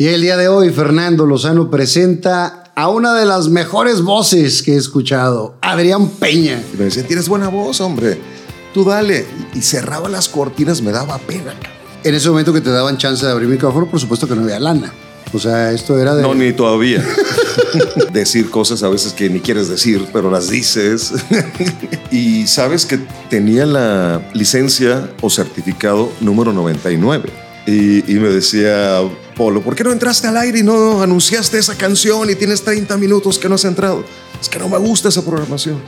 Y el día de hoy, Fernando Lozano presenta a una de las mejores voces que he escuchado, Adrián Peña. Y me decían, tienes buena voz, hombre. Tú dale. Y cerraba las cortinas, me daba pena. En ese momento que te daban chance de abrir el micrófono, por supuesto que no había lana. O sea, esto era de... No, ni todavía. decir cosas a veces que ni quieres decir, pero las dices. y sabes que tenía la licencia o certificado número 99. Y, y, me decía, Polo, ¿por qué no entraste al aire y no anunciaste esa canción y tienes 30 minutos que no has entrado? Es que no me gusta esa programación.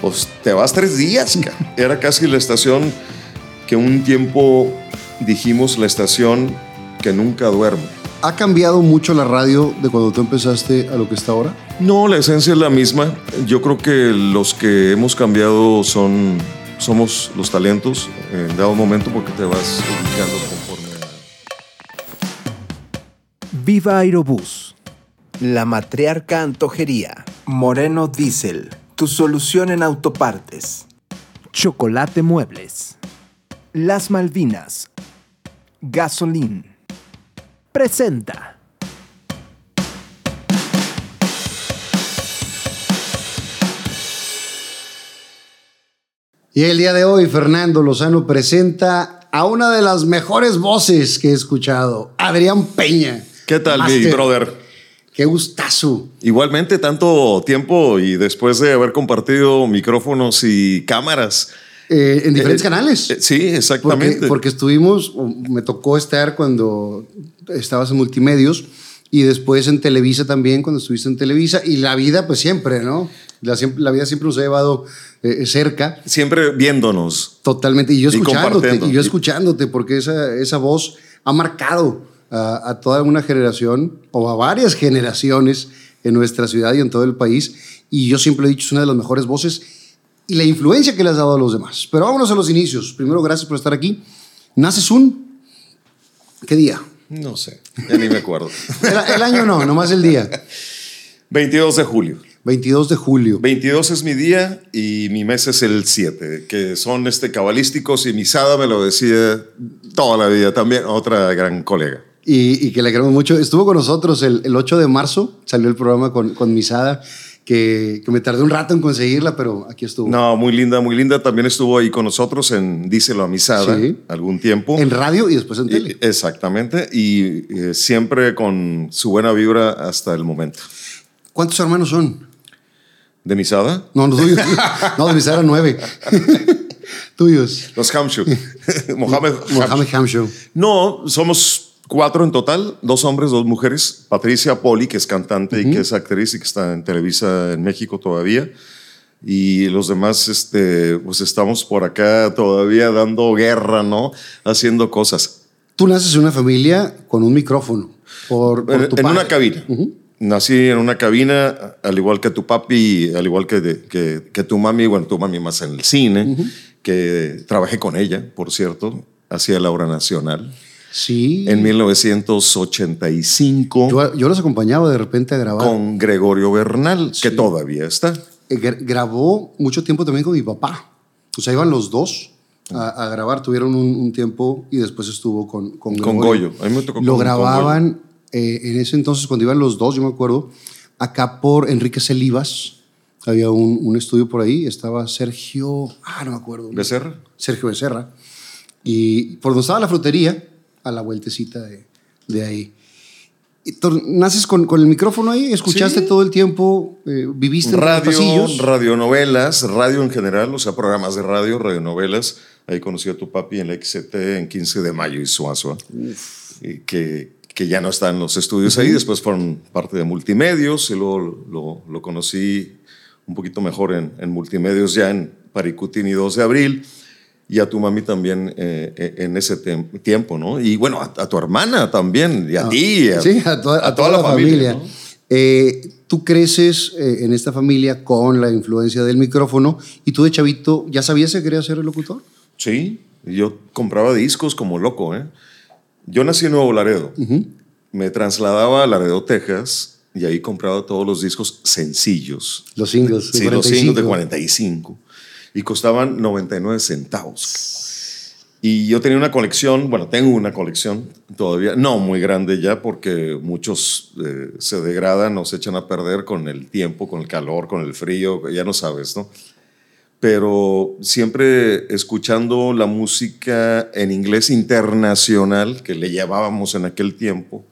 Pues te vas tres días. Era casi la estación que un tiempo dijimos la estación que nunca duerme. ¿Ha cambiado mucho la radio de cuando tú empezaste a lo que está ahora? No, la esencia es la misma. Yo creo que los que hemos cambiado son, somos los talentos en dado momento porque te vas ubicando Viva Aerobús. La Matriarca Antojería. Moreno Diesel. Tu solución en autopartes. Chocolate Muebles. Las Malvinas. Gasolín presenta. Y el día de hoy, Fernando Lozano presenta a una de las mejores voces que he escuchado, Adrián Peña. ¿Qué tal, mi brother? Qué gustazo. Igualmente, tanto tiempo y después de haber compartido micrófonos y cámaras. Eh, en diferentes eh, canales. Eh, sí, exactamente. Porque, porque, estuvimos, me tocó estar cuando estabas en multimedios y después en Televisa también, cuando estuviste en Televisa, y la vida pues siempre, ¿no? La, la vida siempre nos ha llevado eh, cerca. Siempre viéndonos. Totalmente, y yo escuchándote, y, yo escuchándote, porque esa, esa voz ha marcado a, a, toda una generación, o a varias generaciones en nuestra ciudad y en todo el país, y yo siempre he dicho, es una de las mejores voces, y la influencia que le has dado a los demás. Pero vámonos a los inicios. Primero, gracias por estar aquí. Naces un... ¿Qué día? No sé, ya ni me acuerdo. el, año no, nomás el día. 22 de julio. 22 de julio. 22 es mi día y mi mes es el 7, que son este, cabalísticos y Misada me lo decía toda la vida también, otra gran colega. Y, que le queremos mucho. Estuvo con nosotros el, el, 8 de marzo, salió el programa con, con Misada que, me tardé un rato en conseguirla, pero aquí estuvo. No, muy linda, muy linda. También estuvo ahí con nosotros en Díselo a Misada algún tiempo. En radio y después en tele. exactamente. Y eh, siempre con su buena vibra hasta el momento. ¿Cuántos hermanos son? ¿De Misada? No, no, tuyos. no, de Misada nueve. tuyos. Los Hamshu. Mohamed, Mohamed Hamshu. No, somos cuatro en total, dos hombres, dos mujeres. Patricia Poli, que es cantante y que es actriz y que está en Televisa en México todavía. Y los demás, este, pues estamos por acá todavía dando guerra, ¿no? Haciendo cosas. Tú naces en una familia con un micrófono. Por, en, una cabina. Nací en una cabina, al igual que tu papi, al igual que, que, que, tu mami, bueno, tu mami más en el cine, que trabajé con ella, por cierto, hacía la hora nacional. Sí. En 1985. Yo, yo, los acompañaba de repente a grabar. Con Gregorio Bernal, que todavía está. Eh, grabó mucho tiempo también con mi papá. O sea, iban los dos a, grabar, tuvieron un, tiempo y después estuvo con, con, con Goyo. A mí me tocó Lo grababan eh, en ese entonces, cuando iban los dos, yo me acuerdo, acá por Enrique Celivas. Había un, un estudio por ahí, estaba Sergio, ah, no me acuerdo. ¿Becerra? Sergio Becerra. Y por donde estaba la frutería, a la vueltecita de, de ahí. ¿Naces con, con, el micrófono ahí? ¿Escuchaste todo el tiempo? Eh, ¿Viviste en radio, pasillos? radionovelas, radio en general, o sea, programas de radio, radionovelas. Ahí conocí a tu papi en la XCT en 15 de mayo y Suazua, y que, que ya no están los estudios ahí. Después fueron parte de multimedios y luego lo, lo conocí un poquito mejor en, en multimedios ya en Paricutini 2 de abril y a tu mami también eh, eh, en ese tiempo, ¿no? Y bueno, a, tu hermana también, y a ah, ti, sí, a, toda, la, familia. Eh, tú creces en esta familia con la influencia del micrófono y tú de chavito, ¿ya sabías que querías ser el locutor? Sí, yo compraba discos como loco, ¿eh? Yo nací en Nuevo Laredo, me trasladaba a Laredo, Texas, y ahí compraba todos los discos sencillos. Los singles. Sí, los singles de 45 y costaban 99 centavos. Y yo tenía una colección, bueno, tengo una colección todavía, no muy grande ya, porque muchos eh, se degradan o se echan a perder con el tiempo, con el calor, con el frío, ya no sabes, ¿no? Pero siempre escuchando la música en inglés internacional que le llevábamos en aquel tiempo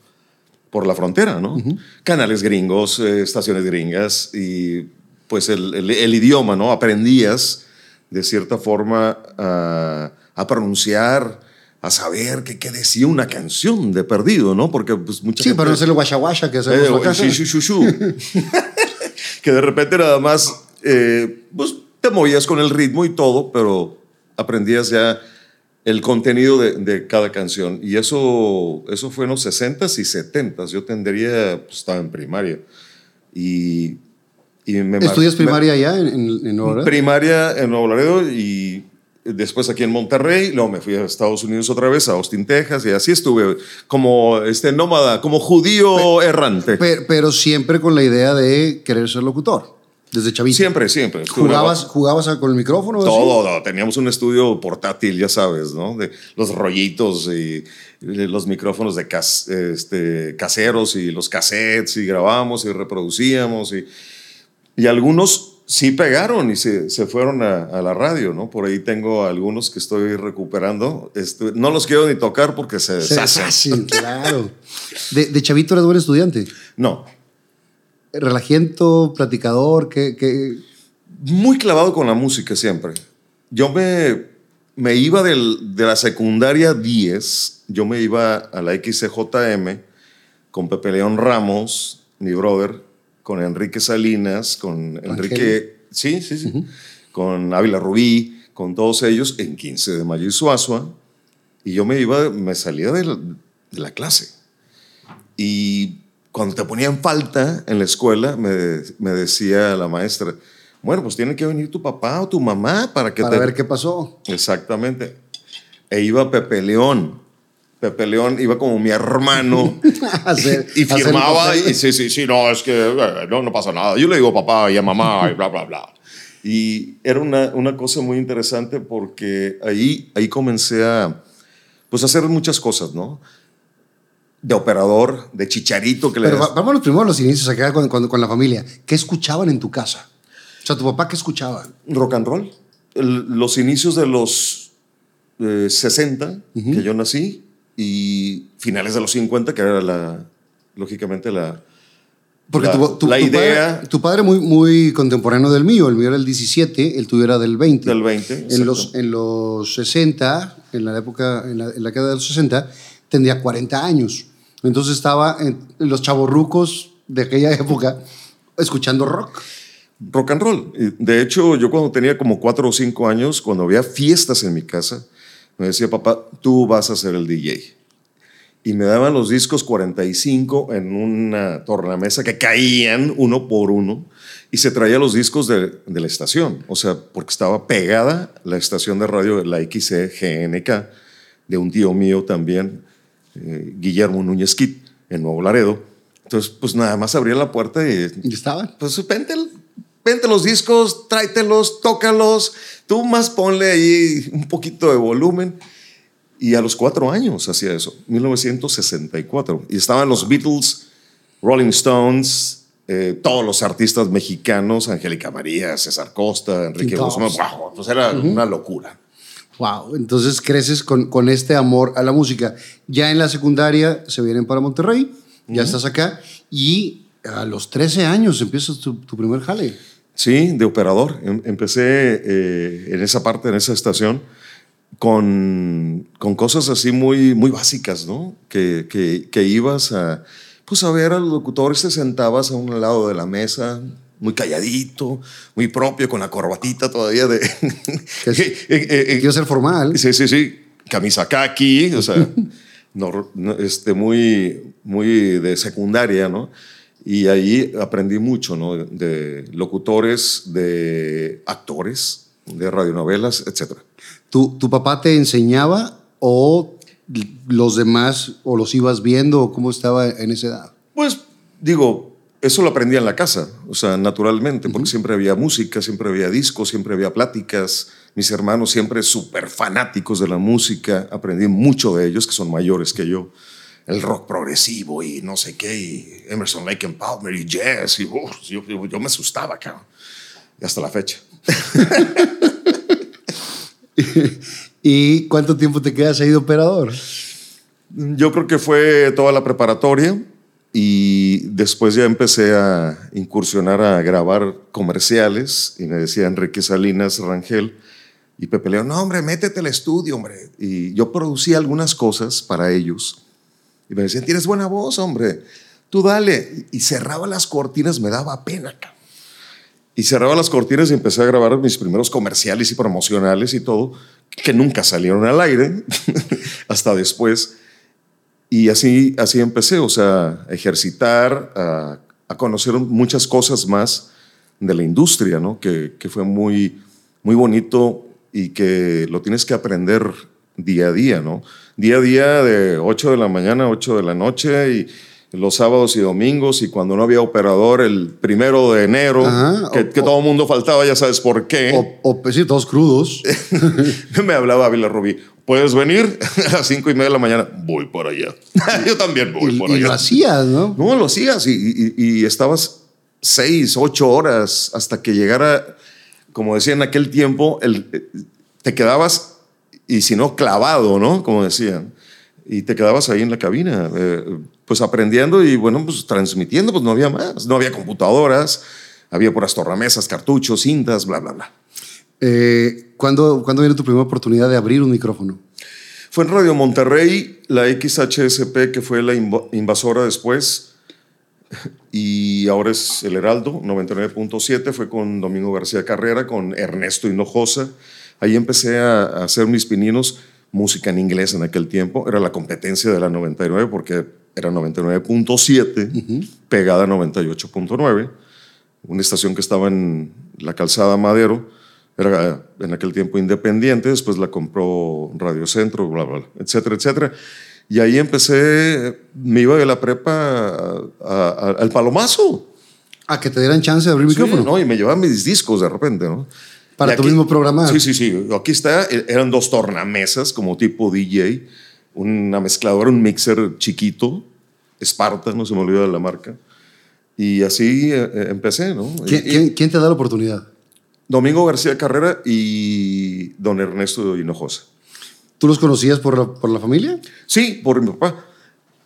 por la frontera, ¿no? Canales gringos, eh, estaciones gringas y pues el, el, idioma, ¿no? Aprendías de cierta forma a a pronunciar, a saber qué, qué decía una canción de perdido, ¿no? Porque pues mucha Sí, para no ser el guasha que hacemos eh, Sí, sí, sí, sí. que de repente nada más, eh, pues te movías con el ritmo y todo, pero aprendías ya el contenido de, de, cada canción. Y eso, eso fue en los 60s y 70s. Yo tendría, pues estaba en primaria. Y, y me ¿Estudias primaria allá en, en, Nuevo Laredo? Primaria en Nuevo Laredo y después aquí en Monterrey, luego me fui a Estados Unidos otra vez, a Austin, Texas, y así estuve como este nómada, como judío errante. Pero, siempre con la idea de querer ser locutor. Desde chavito. Siempre, siempre. ¿Jugabas, ¿Jugabas con el micrófono? Todo, teníamos un estudio portátil, ya sabes, ¿no? De los rollitos y los micrófonos de este, caseros y los cassettes y grabábamos y reproducíamos y, y algunos sí pegaron y se, se fueron a, la radio, ¿no? Por ahí tengo algunos que estoy recuperando. no los quiero ni tocar porque se deshacen. claro. ¿De, chavito eres buen estudiante? No. ¿Relajiento, platicador? ¿qué, Muy clavado con la música siempre. Yo me, me iba del, de la secundaria 10, yo me iba a la XCJM con Pepe León Ramos, mi brother, con Enrique Salinas, con Enrique, sí, sí, sí, con Ávila Rubí, con todos ellos en 15 de mayo y Suazua. Y yo me iba, me salía de la, clase. Y cuando te ponían falta en la escuela, me, me, decía la maestra, bueno, pues tiene que venir tu papá o tu mamá para que para ver qué pasó. Exactamente. E iba Pepe León, Pepe León iba como mi hermano y, firmaba y sí, sí, sí, no, es que eh, no, no pasa nada. Yo le digo papá y a mamá y bla, bla, bla. Y era una, una cosa muy interesante porque ahí, ahí comencé a pues, hacer muchas cosas, ¿no? De operador, de chicharito. Que Pero le vamos a los primeros los inicios acá con, con, con, la familia. ¿Qué escuchaban en tu casa? O sea, ¿tu papá qué escuchaba? Rock and roll. los inicios de los 60, eh, que yo nací, y finales de los 50, que era la, lógicamente la, porque tu, la idea. tu padre muy, muy contemporáneo del mío, el mío era el 17, el tuyo era del 20. Del 20. En los, en los 60, en la época, en la, en la década de los 60, tendría 40 años. Entonces estaba en los chavorrucos de aquella época escuchando rock. Rock and roll. De hecho, yo cuando tenía como 4 o 5 años, cuando había fiestas en mi casa, me decía, papá, tú vas a ser el DJ. Y me daban los discos 45 en una tornamesa que caían uno por uno y se traía los discos de, la estación. O sea, porque estaba pegada la estación de radio, la XCGNK, de un tío mío también, eh, Guillermo Núñez Kit, en Nuevo Laredo. Entonces, pues nada más abría la puerta y... ¿Y estaban? Pues vente, vente los discos, tráetelos, tócalos, tú más ponle ahí un poquito de volumen. Y a los cuatro años hacía eso, 1964. Y estaban los Beatles, Rolling Stones, eh, todos los artistas mexicanos, Angélica María, César Costa, Enrique Guzmán. Wow, pues era una locura. Wow, entonces creces con, con, este amor a la música. Ya en la secundaria se vienen para Monterrey, ya estás acá y a los 13 años empiezas tu, tu primer jale. Sí, de operador. Em, empecé eh, en esa parte, en esa estación, con, con cosas así muy, muy básicas, ¿no? Que, que, ibas a, pues a ver a los locutores, te sentabas a un lado de la mesa, muy calladito, muy propio, con la corbatita todavía de... Eh, eh, quiero ser formal. Sí, sí, sí. Camisa kaki, o sea, este, muy, muy de secundaria, ¿no? Y ahí aprendí mucho, ¿no? De locutores, de actores, de radionovelas, etc. ¿Tu, ¿Tu papá te enseñaba o los demás o los ibas viendo o cómo estaba en esa edad? Pues digo, eso lo aprendí en la casa, o sea, naturalmente, porque siempre había música, siempre había discos, siempre había pláticas mis hermanos siempre súper fanáticos de la música, aprendí mucho de ellos, que son mayores que yo. El rock progresivo y no sé qué, y Emerson Lake and Palmer y jazz, y yo, yo, me asustaba, cabrón. Y hasta la fecha. ¿Y cuánto tiempo te quedas ahí de operador? Yo creo que fue toda la preparatoria y después ya empecé a incursionar a grabar comerciales y me decía Enrique Salinas Rangel y Pepe León, no hombre, métete al estudio, hombre. Y yo producía algunas cosas para ellos y me decían, tienes buena voz, hombre, tú dale. Y cerraba las cortinas, me daba pena. Y cerraba las cortinas y empecé a grabar mis primeros comerciales y promocionales y todo, que nunca salieron al aire, hasta después. Y así, así empecé, o sea, a ejercitar, a, conocer muchas cosas más de la industria, ¿no? Que, que, fue muy, muy bonito y que lo tienes que aprender día a día, ¿no? Día a día de 8 de la mañana a 8 de la noche y los sábados y domingos y cuando no había operador el primero de enero, que, todo el mundo faltaba, ya sabes por qué. O, o sí, todos crudos. me hablaba Vila Rubí, ¿puedes venir a las cinco y media de la mañana? Voy por allá. Yo también voy por allá. Y lo hacías, ¿no? No, lo hacías y, y, estabas seis, ocho horas hasta que llegara, como decía en aquel tiempo, el, te quedabas, y si no, clavado, ¿no? Como decían y te quedabas ahí en la cabina, eh, pues aprendiendo y bueno, pues transmitiendo, pues no había más, no había computadoras, había puras torramesas, cartuchos, cintas, bla, bla, bla. Eh, ¿cuándo, ¿Cuándo viene tu primera oportunidad de abrir un micrófono? Fue en Radio Monterrey, la XHSP, que fue la invasora después, y ahora es el Heraldo, 99.7, fue con Domingo García Carrera, con Ernesto Hinojosa. Ahí empecé a, a hacer mis pininos música en inglés en aquel tiempo. Era la competencia de la 99 porque era 99.7 pegada a 98.9. Una estación que estaba en la calzada Madero. Era en aquel tiempo independiente, después la compró Radio Centro, bla, bla, etcétera, etcétera. Y ahí empecé, me iba de la prepa al palomazo. A que te dieran chance de abrir micrófono. No, y me llevaban mis discos de repente, ¿no? Para tu mismo programa. Sí, sí, sí. Aquí está, e-, eran dos tornamesas como tipo DJ, una mezcladora, un mixer chiquito, Esparta, no se me olvida de la marca. Y así eh, eh, empecé, ¿no? ¿Quién, ¿Quién, te da la oportunidad? Domingo García Carrera y don Ernesto Hinojosa. ¿Tú los conocías por la, por la familia? Sí, por mi papá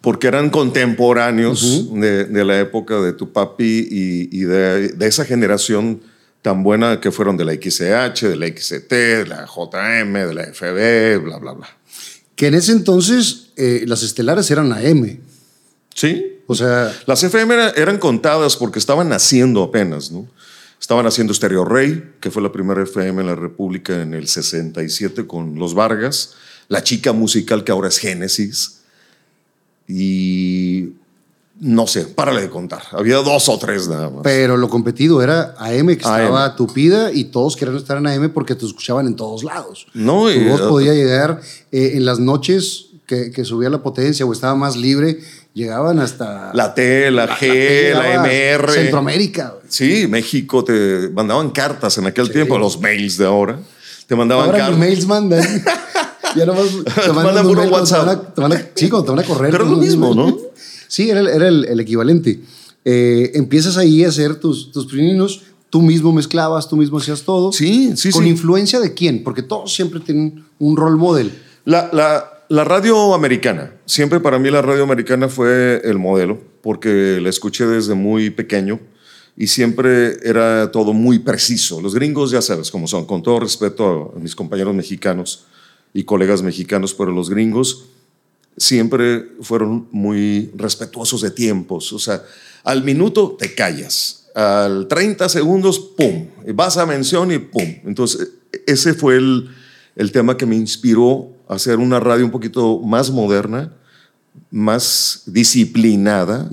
porque eran contemporáneos de, de, la época de tu papi y, y de, de, esa generación tan buena que fueron de la XCH, de la XT, de la JM, de la FB, bla, bla, bla. Que en ese entonces eh, las estelares eran AM. Sí. O sea. Las FM eran contadas porque estaban naciendo apenas, ¿no? Estaban haciendo Stereo Rey, que fue la primera FM en la República en el 67 con Los Vargas, la chica musical que ahora es Génesis. Y no sé, párale de contar. Había dos o tres nada más. Pero lo competido era AM, que estaba tupida y todos querían estar en AM porque te escuchaban en todos lados. No, tu voz podía llegar eh, en las noches que, subía la potencia o estaba más libre, llegaban hasta. La T, la, G, la, MR. Centroamérica. Sí, México te mandaban cartas en aquel tiempo, los mails de ahora. Te mandaban ahora cartas. Los mails mandan. ya nomás te, mandan, por WhatsApp. Te van, a, sí, te van a correr. Pero es lo mismo, ¿no? Sí, era, el, equivalente. Eh, empiezas ahí a hacer tus, tus pininos, tú mismo mezclabas, tú mismo hacías todo. Sí, sí, ¿Con influencia de quién? Porque todos siempre tienen un rol model. La, la, la, radio americana. Siempre para mí la radio americana fue el modelo, porque la escuché desde muy pequeño y siempre era todo muy preciso. Los gringos ya sabes cómo son, con todo respeto a mis compañeros mexicanos y colegas mexicanos, pero los gringos siempre fueron muy respetuosos de tiempos. O sea, al minuto te callas, al 30 segundos, ¡pum! Vas a mención y ¡pum! Entonces, ese fue el, el tema que me inspiró a hacer una radio un poquito más moderna, más disciplinada,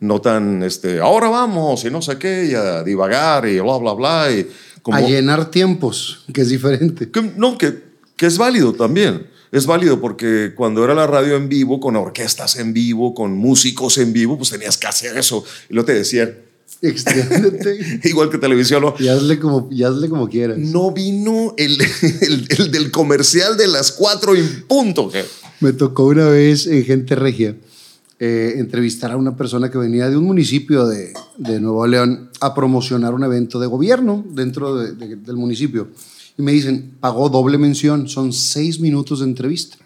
no tan, este, ahora vamos y no sé qué, y a divagar y bla, bla, bla. Y como, a llenar tiempos, que es diferente. no, que, que es válido también es válido porque cuando era la radio en vivo, con orquestas en vivo, con músicos en vivo, pues tenías que hacer eso. Y lo te decían, Extiéndete. Igual que televisión, ¿no? Y hazle como, y hazle como quieras. No vino el, el- el del comercial de las cuatro en punto. Me tocó una vez en Gente Regia eh, entrevistar a una persona que venía de un municipio de, de Nuevo León a promocionar un evento de gobierno dentro de- de- del municipio. Y me dicen, pagó doble mención, son seis minutos de entrevista.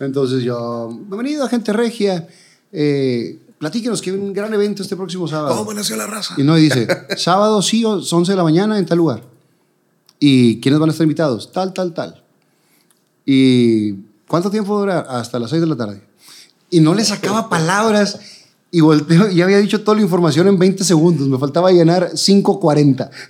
Entonces yo, bienvenido a Gente Regia, eh, platíquenos que hay un gran evento este próximo sábado. ¿Cómo nació la raza? Y no, y dice, sábado sí, o- 11 de la mañana en tal lugar. ¿Y quiénes van a estar invitados? Tal, tal, tal. ¿Y cuánto tiempo dura? Hasta las 6 de la tarde. Y no le sacaba palabras y volteo, y había dicho toda la información en 20 segundos. Me faltaba llenar 5.40.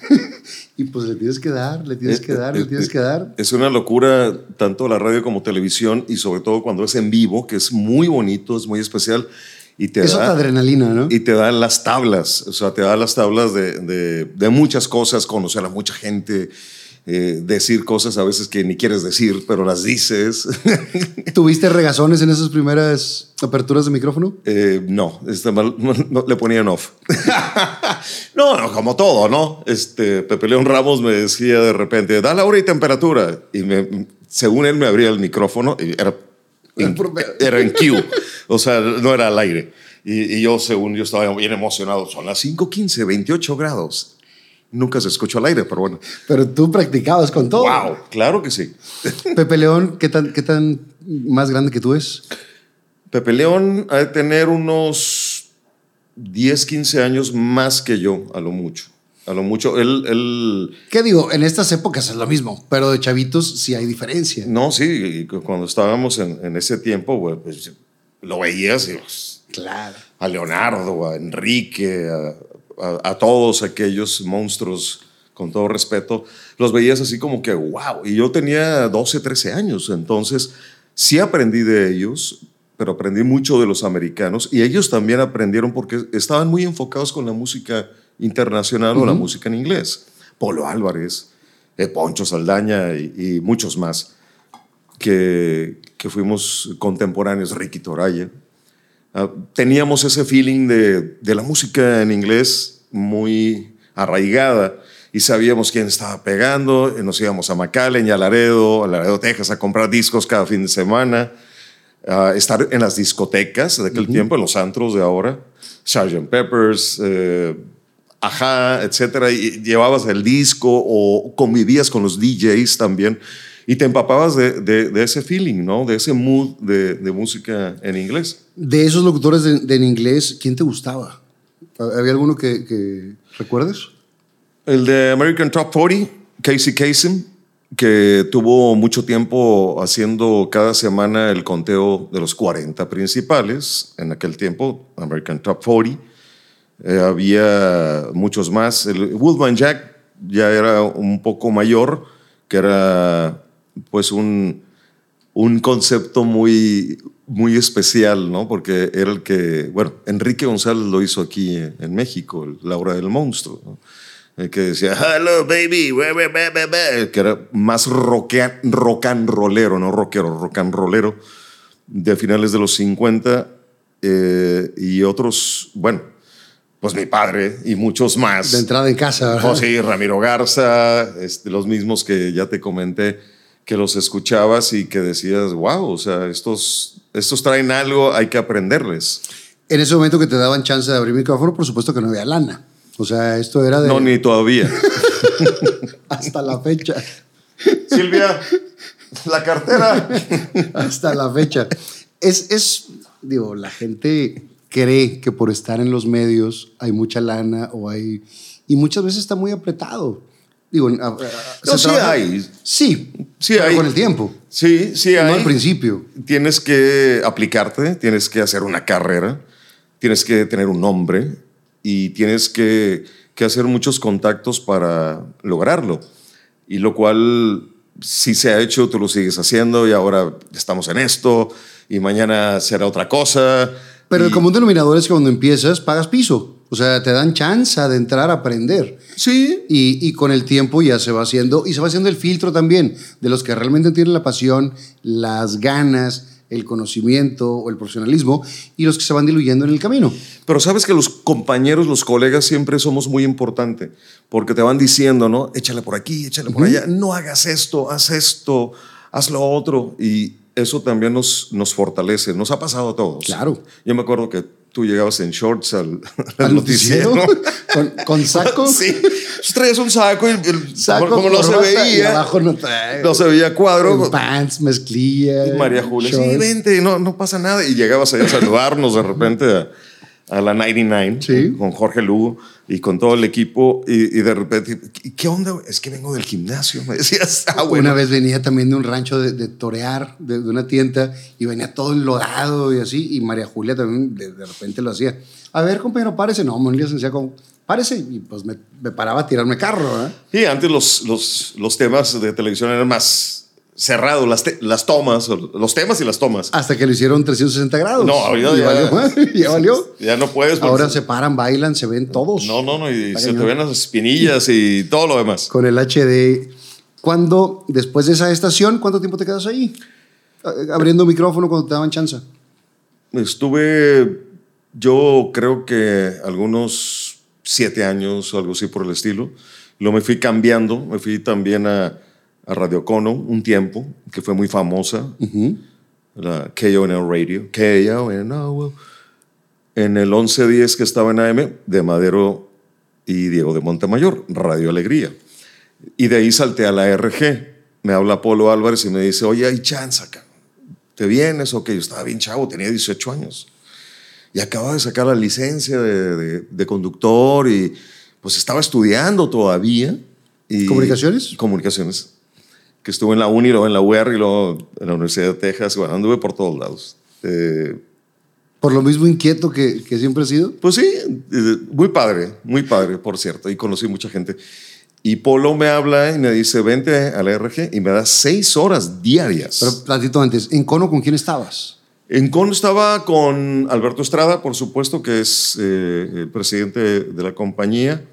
y pues le tienes que dar, le tienes que dar, le tienes que dar. Es una locura tanto la radio como televisión y sobre todo cuando es en vivo, que es muy bonito, es muy especial y te Es otra da adrenalina, ¿no? y te da las tablas, o sea, te da las tablas de, de- de muchas cosas, conocer a mucha gente, eh, decir cosas a veces que ni quieres decir, pero las dices. ¿Tuviste regazones en esas primeras aperturas de micrófono? Eh, no, este, mal- no, le ponían off. no, no, como todo, ¿no? Este, Pepe León Ramos me decía de repente, da la hora y temperatura. Y me- según él me abría el micrófono y era en, era en Q, o sea, no era al aire. Y, y yo, según yo estaba bien emocionado, son las 5.15, 28 grados. Nunca se escuchó al aire, pero bueno. Pero tú practicabas con todo. ¡Wow! Claro que sí. Pepe León, ¿qué tan, ¿qué tan más grande que tú es? Pepe León ha de tener unos 10, 15 años más que yo, a lo mucho. A lo mucho. Él, él ¿Qué digo? En estas épocas es lo mismo, pero de chavitos sí hay diferencia. no, sí, cuando estábamos en, en ese tiempo, pues, lo veías y pues, Claro. a Leonardo, a Enrique, a, a- a todos aquellos monstruos, con todo respeto, los veías así como que, wow. Y yo tenía 12, 13 años, entonces sí aprendí de ellos, pero aprendí mucho de los americanos y ellos también aprendieron porque estaban muy enfocados con la música internacional o la música en inglés. Polo Álvarez, eh, Poncho Saldaña y, y muchos más que, que fuimos contemporáneos, Ricky Toraya. Ah, teníamos ese feeling de, de la música en inglés muy arraigada y sabíamos quién estaba pegando. y Nos íbamos a McAllen y a Laredo, a Laredo, Texas, a comprar discos cada fin de semana, a estar en las discotecas de aquel tiempo, en los antros de ahora, Sgt. Peppers, eh, Ajá, etcétera, y llevabas el disco o convivías con los DJs también y te empapabas de, de- de ese feeling, ¿no? De ese mood de, de música en inglés. De esos locutores en inglés, ¿quién te gustaba? ¿Había alguno que, que recuerdes? El de American Top 40, Casey Kasem, que tuvo mucho tiempo haciendo cada semana el conteo de los 40 principales. En aquel tiempo, American Top 40. Eh, había muchos más. El Woodman Jack ya era un poco mayor, que era pues un, un concepto muy, muy especial, ¿no? Porque era el que, bueno, Enrique González lo hizo aquí en, México, La Hora del Monstruo, ¿no? El que decía, hello baby, we, we, we, we, we", que era más rockea- rock and rollero, no rockero, rock and rollero, de finales de los 50 eh, y otros, bueno, pues mi padre y muchos más. De entrada en casa. ¿verdad? José Ramiro Garza, este, los mismos que ya te comenté, que los escuchabas y que decías, wow, o sea, estos, estos traen algo, hay que aprenderles. En ese momento que te daban chance de abrir micrófono, por supuesto que no había lana. O sea, esto era de No, ni todavía. hasta la fecha. Silvia, la cartera. hasta la fecha. Es, es, digo, la gente cree que por estar en los medios hay mucha lana o hay... Y muchas veces está muy apretado. Digo, a- a- No, sí trabaja- hay. Sí, Sí pero hay. con el tiempo. Sí, sí No hay. al principio. Tienes que aplicarte, tienes que hacer una carrera, tienes que tener un nombre y tienes que, que hacer muchos contactos para lograrlo. Y lo cual, si se ha hecho, tú lo sigues haciendo y ahora estamos en esto y mañana será otra cosa. Pero el Y- común denominador es que cuando empiezas pagas piso. O sea, te dan chance de entrar a aprender. Sí, Y, y con el tiempo ya se va haciendo, y se va haciendo el filtro también de los que realmente tienen la pasión, las ganas, el conocimiento o el profesionalismo y los que se van diluyendo en el camino. Pero sabes que los compañeros, los colegas siempre somos muy importantes porque te van diciendo, ¿no? Échale por aquí, échale por allá, no hagas esto, haz esto, haz lo otro. Y eso también nos, nos fortalece, nos ha pasado a todos. Claro. Yo me acuerdo que tú llegabas en shorts al, ¿Al noticiero. ¿Con, ¿Con, saco? Sí. Traías un saco y el, saco como, no se veía. abajo no, no, se veía cuadro. pants, mezclilla. Y María Julia, sí, vente, no, no pasa nada. Y llegabas ahí a saludarnos de repente a, a la 99 sí. con Jorge Lugo y con todo el equipo y, y, de repente, ¿qué onda? Es que vengo del gimnasio, me decías. Ah, bueno. Una vez venía también de un rancho de, de torear, de, de, una tienda, y venía todo enlodado y así, y María Julia también de, de repente lo hacía. A ver, compañero, párese. No, me decía como, párese. Y pues me, me, paraba a tirarme carro. ¿eh? Sí, antes los, los, los temas de televisión eran más cerrado las, las tomas, los temas y las tomas. Hasta que lo hicieron 360 grados. No, ahorita ya, valió, ya valió. Ya no puedes. Ahora se paran, bailan, se ven todos. No, no, no, y se te ven las espinillas y todo lo demás. Con el HD. ¿Cuándo, después de esa estación, cuánto tiempo te quedas ahí? Abriendo micrófono cuando te daban chance. Estuve, yo creo que algunos siete años o algo así por el estilo. Lo me fui cambiando, me fui también a a Radio Cono un tiempo, que fue muy famosa, uh -huh. la KONL Radio, KONL, en el 1110 que estaba en AM, de Madero y Diego de Montemayor, Radio Alegría. Y de ahí salté a la RG. Me habla Polo Álvarez y me dice, oye, hay chance acá. ¿Te vienes o qué? Yo estaba bien chavo, tenía 18 años. Y acababa de sacar la licencia de, de, de conductor y pues estaba estudiando todavía. Y ¿Comunicaciones? Comunicaciones que estuve en la UNI, luego en la UR y luego en la Universidad de Texas. Bueno, anduve por todos lados. Eh, ¿Por lo mismo inquieto que, que, siempre ha sido? Pues sí, muy padre, muy padre, por cierto. Y conocí mucha gente. Y Polo me habla y me dice, vente a la RG y me da seis horas diarias. Pero platito antes, ¿en Cono con quién estabas? En Cono estaba con Alberto Estrada, por supuesto, que es eh, el presidente de la compañía.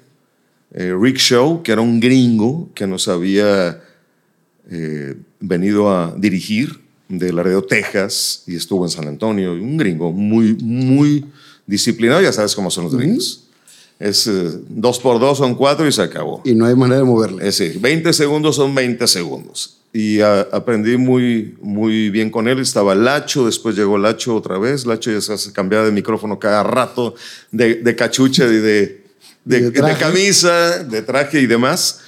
Eh, Rick Show, que era un gringo que nos había eh, venido a dirigir de Laredo, Texas, y estuvo en San Antonio, un gringo muy, muy disciplinado, ya sabes cómo son los gringos. Uh -huh. Es eh, dos por dos son cuatro y se acabó. Y no hay manera de moverle. Es decir, 20 segundos son 20 segundos. Y a, aprendí muy, muy bien con él. Estaba Lacho, después llegó Lacho otra vez. Lacho ya se cambiaba de micrófono cada rato, de, de cachucha y de, de, de, de camisa, de traje y demás.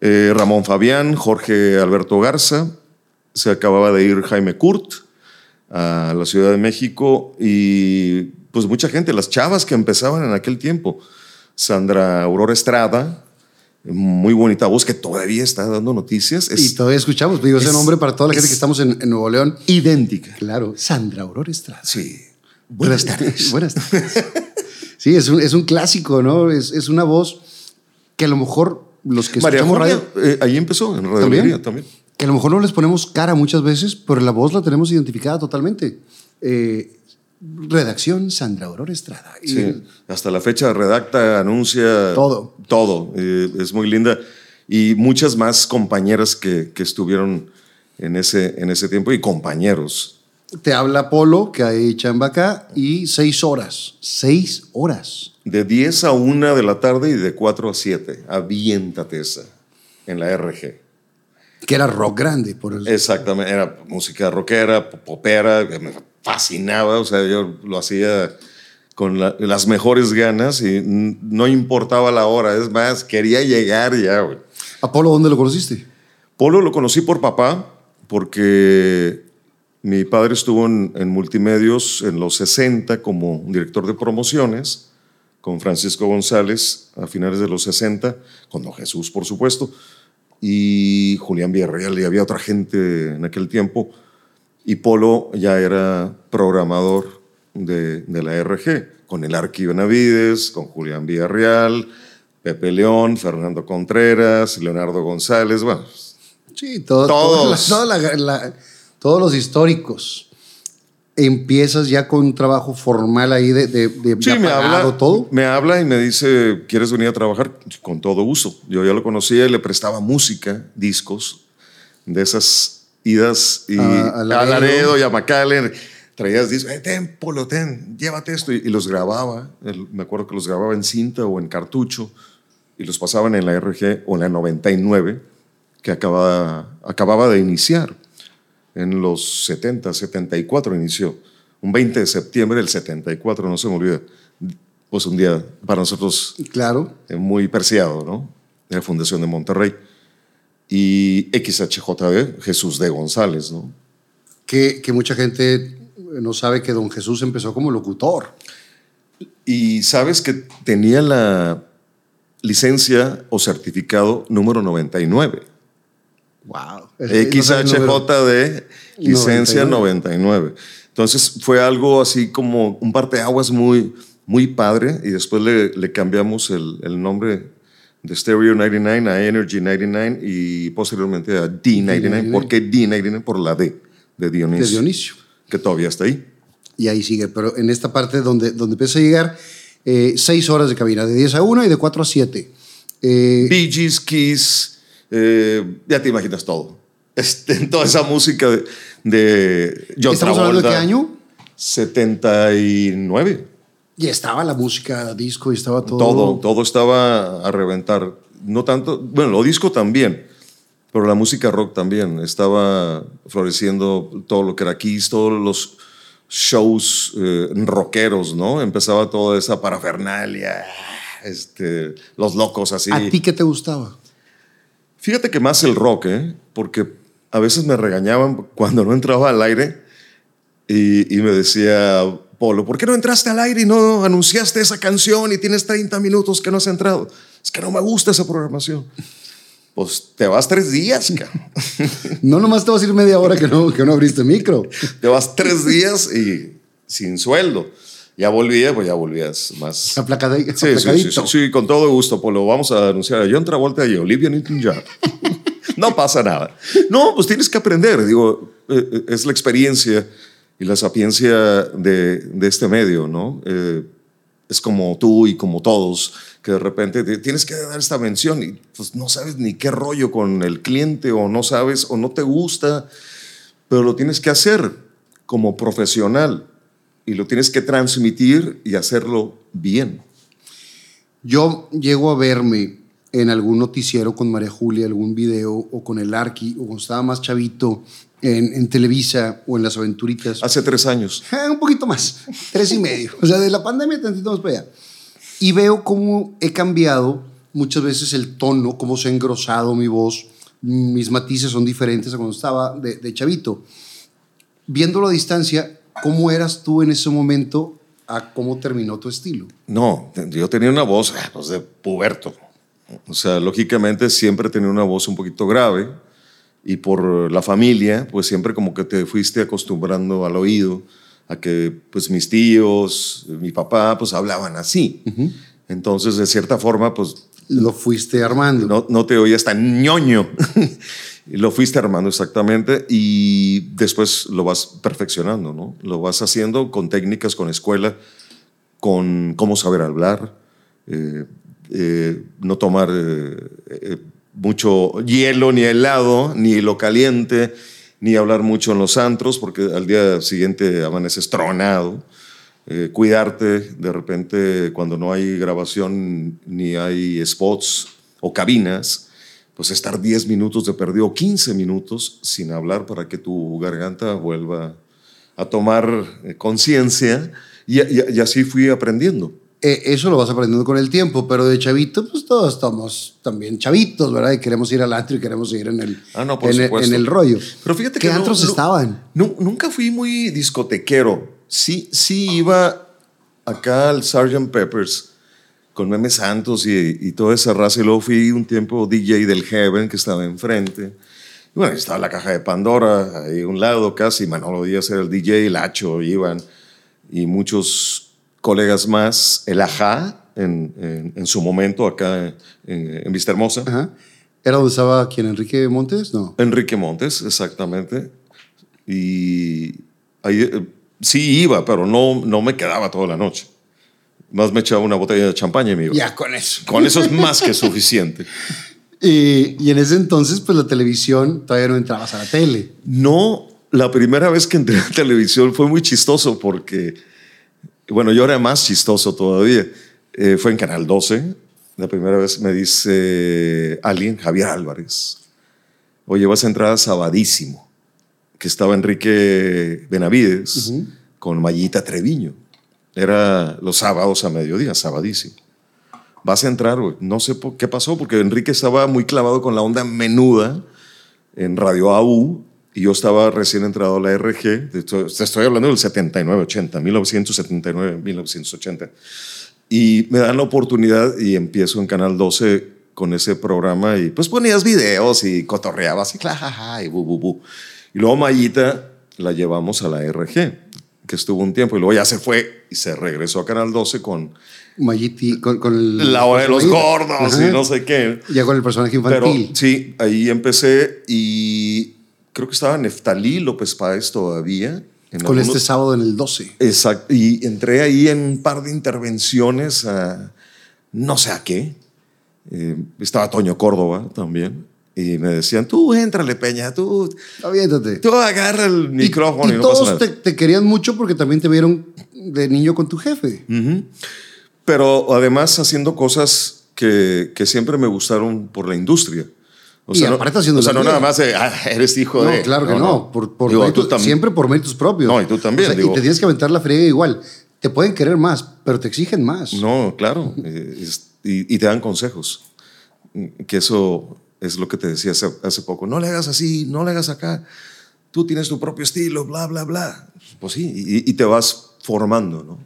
Eh, Ramón Fabián, Jorge Alberto Garza, se acababa de ir Jaime Kurt a la Ciudad de México y pues mucha gente, las chavas que empezaban en aquel tiempo, Sandra Aurora Estrada, muy bonita voz que todavía está dando noticias. Es, y todavía escuchamos, digo ese nombre para toda la gente que estamos en, en, Nuevo León. Idéntica. Claro, Sandra Aurora Estrada. Sí. Buenas tardes. Buenas tardes. sí, es un, es un clásico, ¿no? Es, es una voz que a lo mejor los que María Julia, radio. Eh, ahí empezó, en Radio ¿También? También. Que a lo mejor no les ponemos cara muchas veces, pero la voz la tenemos identificada totalmente. Eh, redacción Sandra Aurora Estrada. Y sí, hasta la fecha redacta, anuncia. Todo. Todo. Eh, es muy linda. Y muchas más compañeras que, que estuvieron en ese, en ese tiempo y compañeros. Te habla Polo, que hay chamba acá, y seis horas. Seis horas. De 10 a 1 de la tarde y de 4 a 7. Aviéntate esa en la RG. Que era rock grande, por eso. Exactamente, era música rockera, popera, me fascinaba, o sea, yo lo hacía con la, las mejores ganas y no importaba la hora, es más, quería llegar ya, güey. ¿A Polo dónde lo conociste? Polo lo conocí por papá, porque mi padre estuvo en, en multimedios en los 60 como director de promociones con Francisco González a finales de los 60, con Don Jesús, por supuesto, y Julián Villarreal, y había otra gente en aquel tiempo, y Polo ya era programador de, de la RG, con el Arqui Benavides, con Julián Villarreal, Pepe León, Fernando Contreras, Leonardo González, bueno. Sí, todo, todos. Toda la, toda la, la, todos los históricos empiezas ya con un trabajo formal ahí de, de, de sí, me habla, todo. Me habla y me dice, ¿quieres venir a trabajar? Con todo uso. Yo ya lo conocía y le prestaba música, discos, de esas idas y a, Laredo y a McAllen. Traías discos, eh, ten, Polo, ten, llévate esto. Y, los grababa. me acuerdo que los grababa en cinta o en cartucho y los pasaban en la RG o en la 99, que acababa, acababa de iniciar. En los 70, 74 inició. Un 20 de septiembre del 74, no se me olvida. Pues un día para nosotros claro. Eh, muy preciado, ¿no? De la Fundación de Monterrey y XHJB, Jesús de González, ¿no? Que, que, mucha gente no sabe que don Jesús empezó como locutor. Y sabes que tenía la licencia o certificado número 99. Wow. XHJD, licencia 99. Entonces fue algo así como un parteaguas muy, muy padre y después le, le cambiamos el, el nombre de Stereo 99 a Energy 99 y posteriormente a D99. ¿Por qué D99? Por la D de Dionisio. De Dionisio. Que todavía está ahí. Y ahí sigue, pero en esta parte donde, donde empieza a llegar, eh, seis horas de cabina, de 10 a 1 y de 4 a 7. Eh, Bee Gees, Kiss, eh, ya te imaginas todo. Este, toda esa música de, de John ¿Estamos hablando de qué año? 79. Y estaba la música disco y estaba todo. Todo, todo estaba a reventar. No tanto, bueno, lo disco también, pero la música rock también. Estaba floreciendo todo lo que era Kiss, todos los shows eh, rockeros, ¿no? Empezaba toda esa parafernalia, este, los locos así. ¿A ti qué te gustaba? Fíjate que más el rock, ¿eh? Porque a veces me regañaban cuando no entraba al aire y, y me decía Polo, ¿por qué no entraste al aire y no anunciaste esa canción y tienes 30 minutos que no has entrado? Es que no me gusta esa programación. Pues te vas tres días, No, nomás te vas a ir media hora que no, que no abriste micro. Te vas tres días y sin sueldo. Ya volvía, pues ya volvías más. Aplacadito. Sí, sí, sí, sí, con todo gusto, Polo. Vamos a anunciar a John Travolta y a Olivia Newton-John. no pasa nada. No, pues tienes que aprender. Digo, eh, eh, es la experiencia y la sapiencia de, de este medio, ¿no? Eh, es como tú y como todos, que de repente tienes que dar esta mención y pues no sabes ni qué rollo con el cliente o no sabes o no te gusta, pero lo tienes que hacer como profesional y lo tienes que transmitir y hacerlo bien. Yo llego a verme en algún noticiero con María Julia, algún video o con el Arqui o cuando estaba más chavito en, Televisa o en Las Aventuritas. Hace tres años. un poquito más, tres y medio. O sea, de la pandemia tantito más para allá. Y veo cómo he cambiado muchas veces el tono, cómo se ha engrosado mi voz. Mis matices son diferentes a cuando estaba de, de chavito. Viéndolo a distancia, ¿cómo eras tú en ese momento a cómo terminó tu estilo? No, yo tenía una voz pues, de puberto. O sea, lógicamente siempre tenía una voz un poquito grave y por la familia, pues siempre como que te fuiste acostumbrando al oído a que pues mis tíos, mi papá, pues hablaban así. Entonces, de cierta forma, pues... Lo fuiste armando. No, no te oías tan ñoño. lo fuiste armando exactamente y después lo vas perfeccionando, ¿no? Lo vas haciendo con técnicas, con escuela, con cómo saber hablar, eh, eh, no tomar... Eh, mucho hielo ni helado, ni lo caliente, ni hablar mucho en los antros, porque al día siguiente amaneces tronado. Cuidarte de repente cuando no hay grabación ni hay spots o cabinas, pues estar 10 minutos de perdido o 15 minutos sin hablar para que tu garganta vuelva a tomar eh, conciencia y así fui aprendiendo. Eh, eso lo vas aprendiendo con el tiempo, pero de chavito, pues todos estamos también chavitos, ¿verdad? Y queremos ir al antro y queremos ir en el, ah, no, en, el rollo. Pero fíjate ¿Qué que antros estaban? nunca fui muy discotequero. Sí, sí iba acá al Sgt. Peppers con Meme Santos y, y, toda esa raza. Y luego fui un tiempo DJ del Heaven que estaba enfrente. Y bueno, estaba la caja de Pandora ahí a un lado casi. Manolo Díaz era el DJ, Lacho, iban. Y muchos colegas más, el Ajá, en, en, su momento acá en, en Vista Hermosa. ¿Era donde estaba quien, Enrique Montes? No. Enrique Montes, exactamente. Y ahí eh, sí iba, pero no, no me quedaba toda la noche. Más me echaba una botella de champaña iba. Ya, con eso. Con eso es más que suficiente. y, y en ese entonces, pues la televisión todavía no entrabas a la tele. No, la primera vez que entré a televisión fue muy chistoso porque, bueno, yo era más chistoso todavía. Eh, fue en Canal 12. La primera vez me dice alguien, Javier Álvarez, oye, vas a entrar a Sabadísimo, que estaba Enrique Benavides con Mayita Treviño. Era los sábados a mediodía, sabadísimo. Vas a entrar, No sé por qué pasó, porque Enrique estaba muy clavado con la onda menuda en Radio AU y yo estaba recién entrado a la RG. Te estoy hablando del 79, 80, 1979, 1980. Y me dan la oportunidad y empiezo en Canal 12 con ese programa y pues ponías videos y cotorreabas y jajaja y bu, bu, bu. Y luego Mayita la llevamos a la RG, que estuvo un tiempo y luego ya se fue y se regresó a Canal 12 con... Mayiti, con, el, la hora de los gordos y no sé qué. Ya con el personaje infantil. Pero, sí, ahí empecé y creo que estaba Neftalí López Páez todavía. con este sábado en el 12. Exacto. Y entré ahí en un par de intervenciones a no sé a qué. Eh, estaba Toño Córdoba también. Y me decían, tú éntrale, Peña, tú. Aviéntate. Tú agarra el micrófono y, y, todos Te, querían mucho porque también te vieron de niño con tu jefe. Pero además haciendo cosas que, que, siempre me gustaron por la industria. O sea, y aparte haciendo O sea, no nada más de, ah, eres hijo no, de. Claro que no. Por, por siempre por méritos propios. No, y tú también. y te tienes que aventar la friega igual. Te pueden querer más, pero te exigen más. No, claro. y, y te dan consejos. Que eso es lo que te decía hace, poco. No le hagas así, no le hagas acá. Tú tienes tu propio estilo, bla, bla, bla. Pues sí, y, te vas formando, ¿no?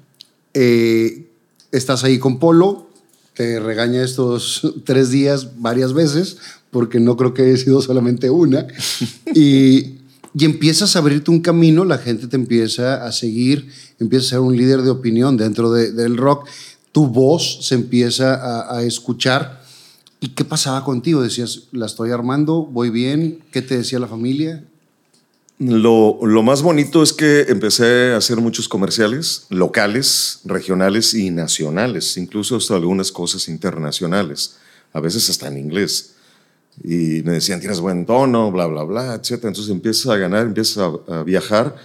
Eh, estás ahí con Polo, te regaña estos tres días varias veces, porque no creo que haya sido solamente una. y, y empiezas a abrirte un camino, la gente te empieza a seguir, empiezas a ser un líder de opinión dentro del rock. Tu voz se empieza a, a escuchar ¿Y qué pasaba contigo? Decías, la estoy armando, voy bien. ¿Qué te decía la familia? Lo, lo, más bonito es que empecé a hacer muchos comerciales locales, regionales y nacionales, incluso hasta algunas cosas internacionales, a veces hasta en inglés. Y me decían, tienes buen tono, bla, bla, bla, etc. Entonces empiezas a ganar, empiezas a, viajar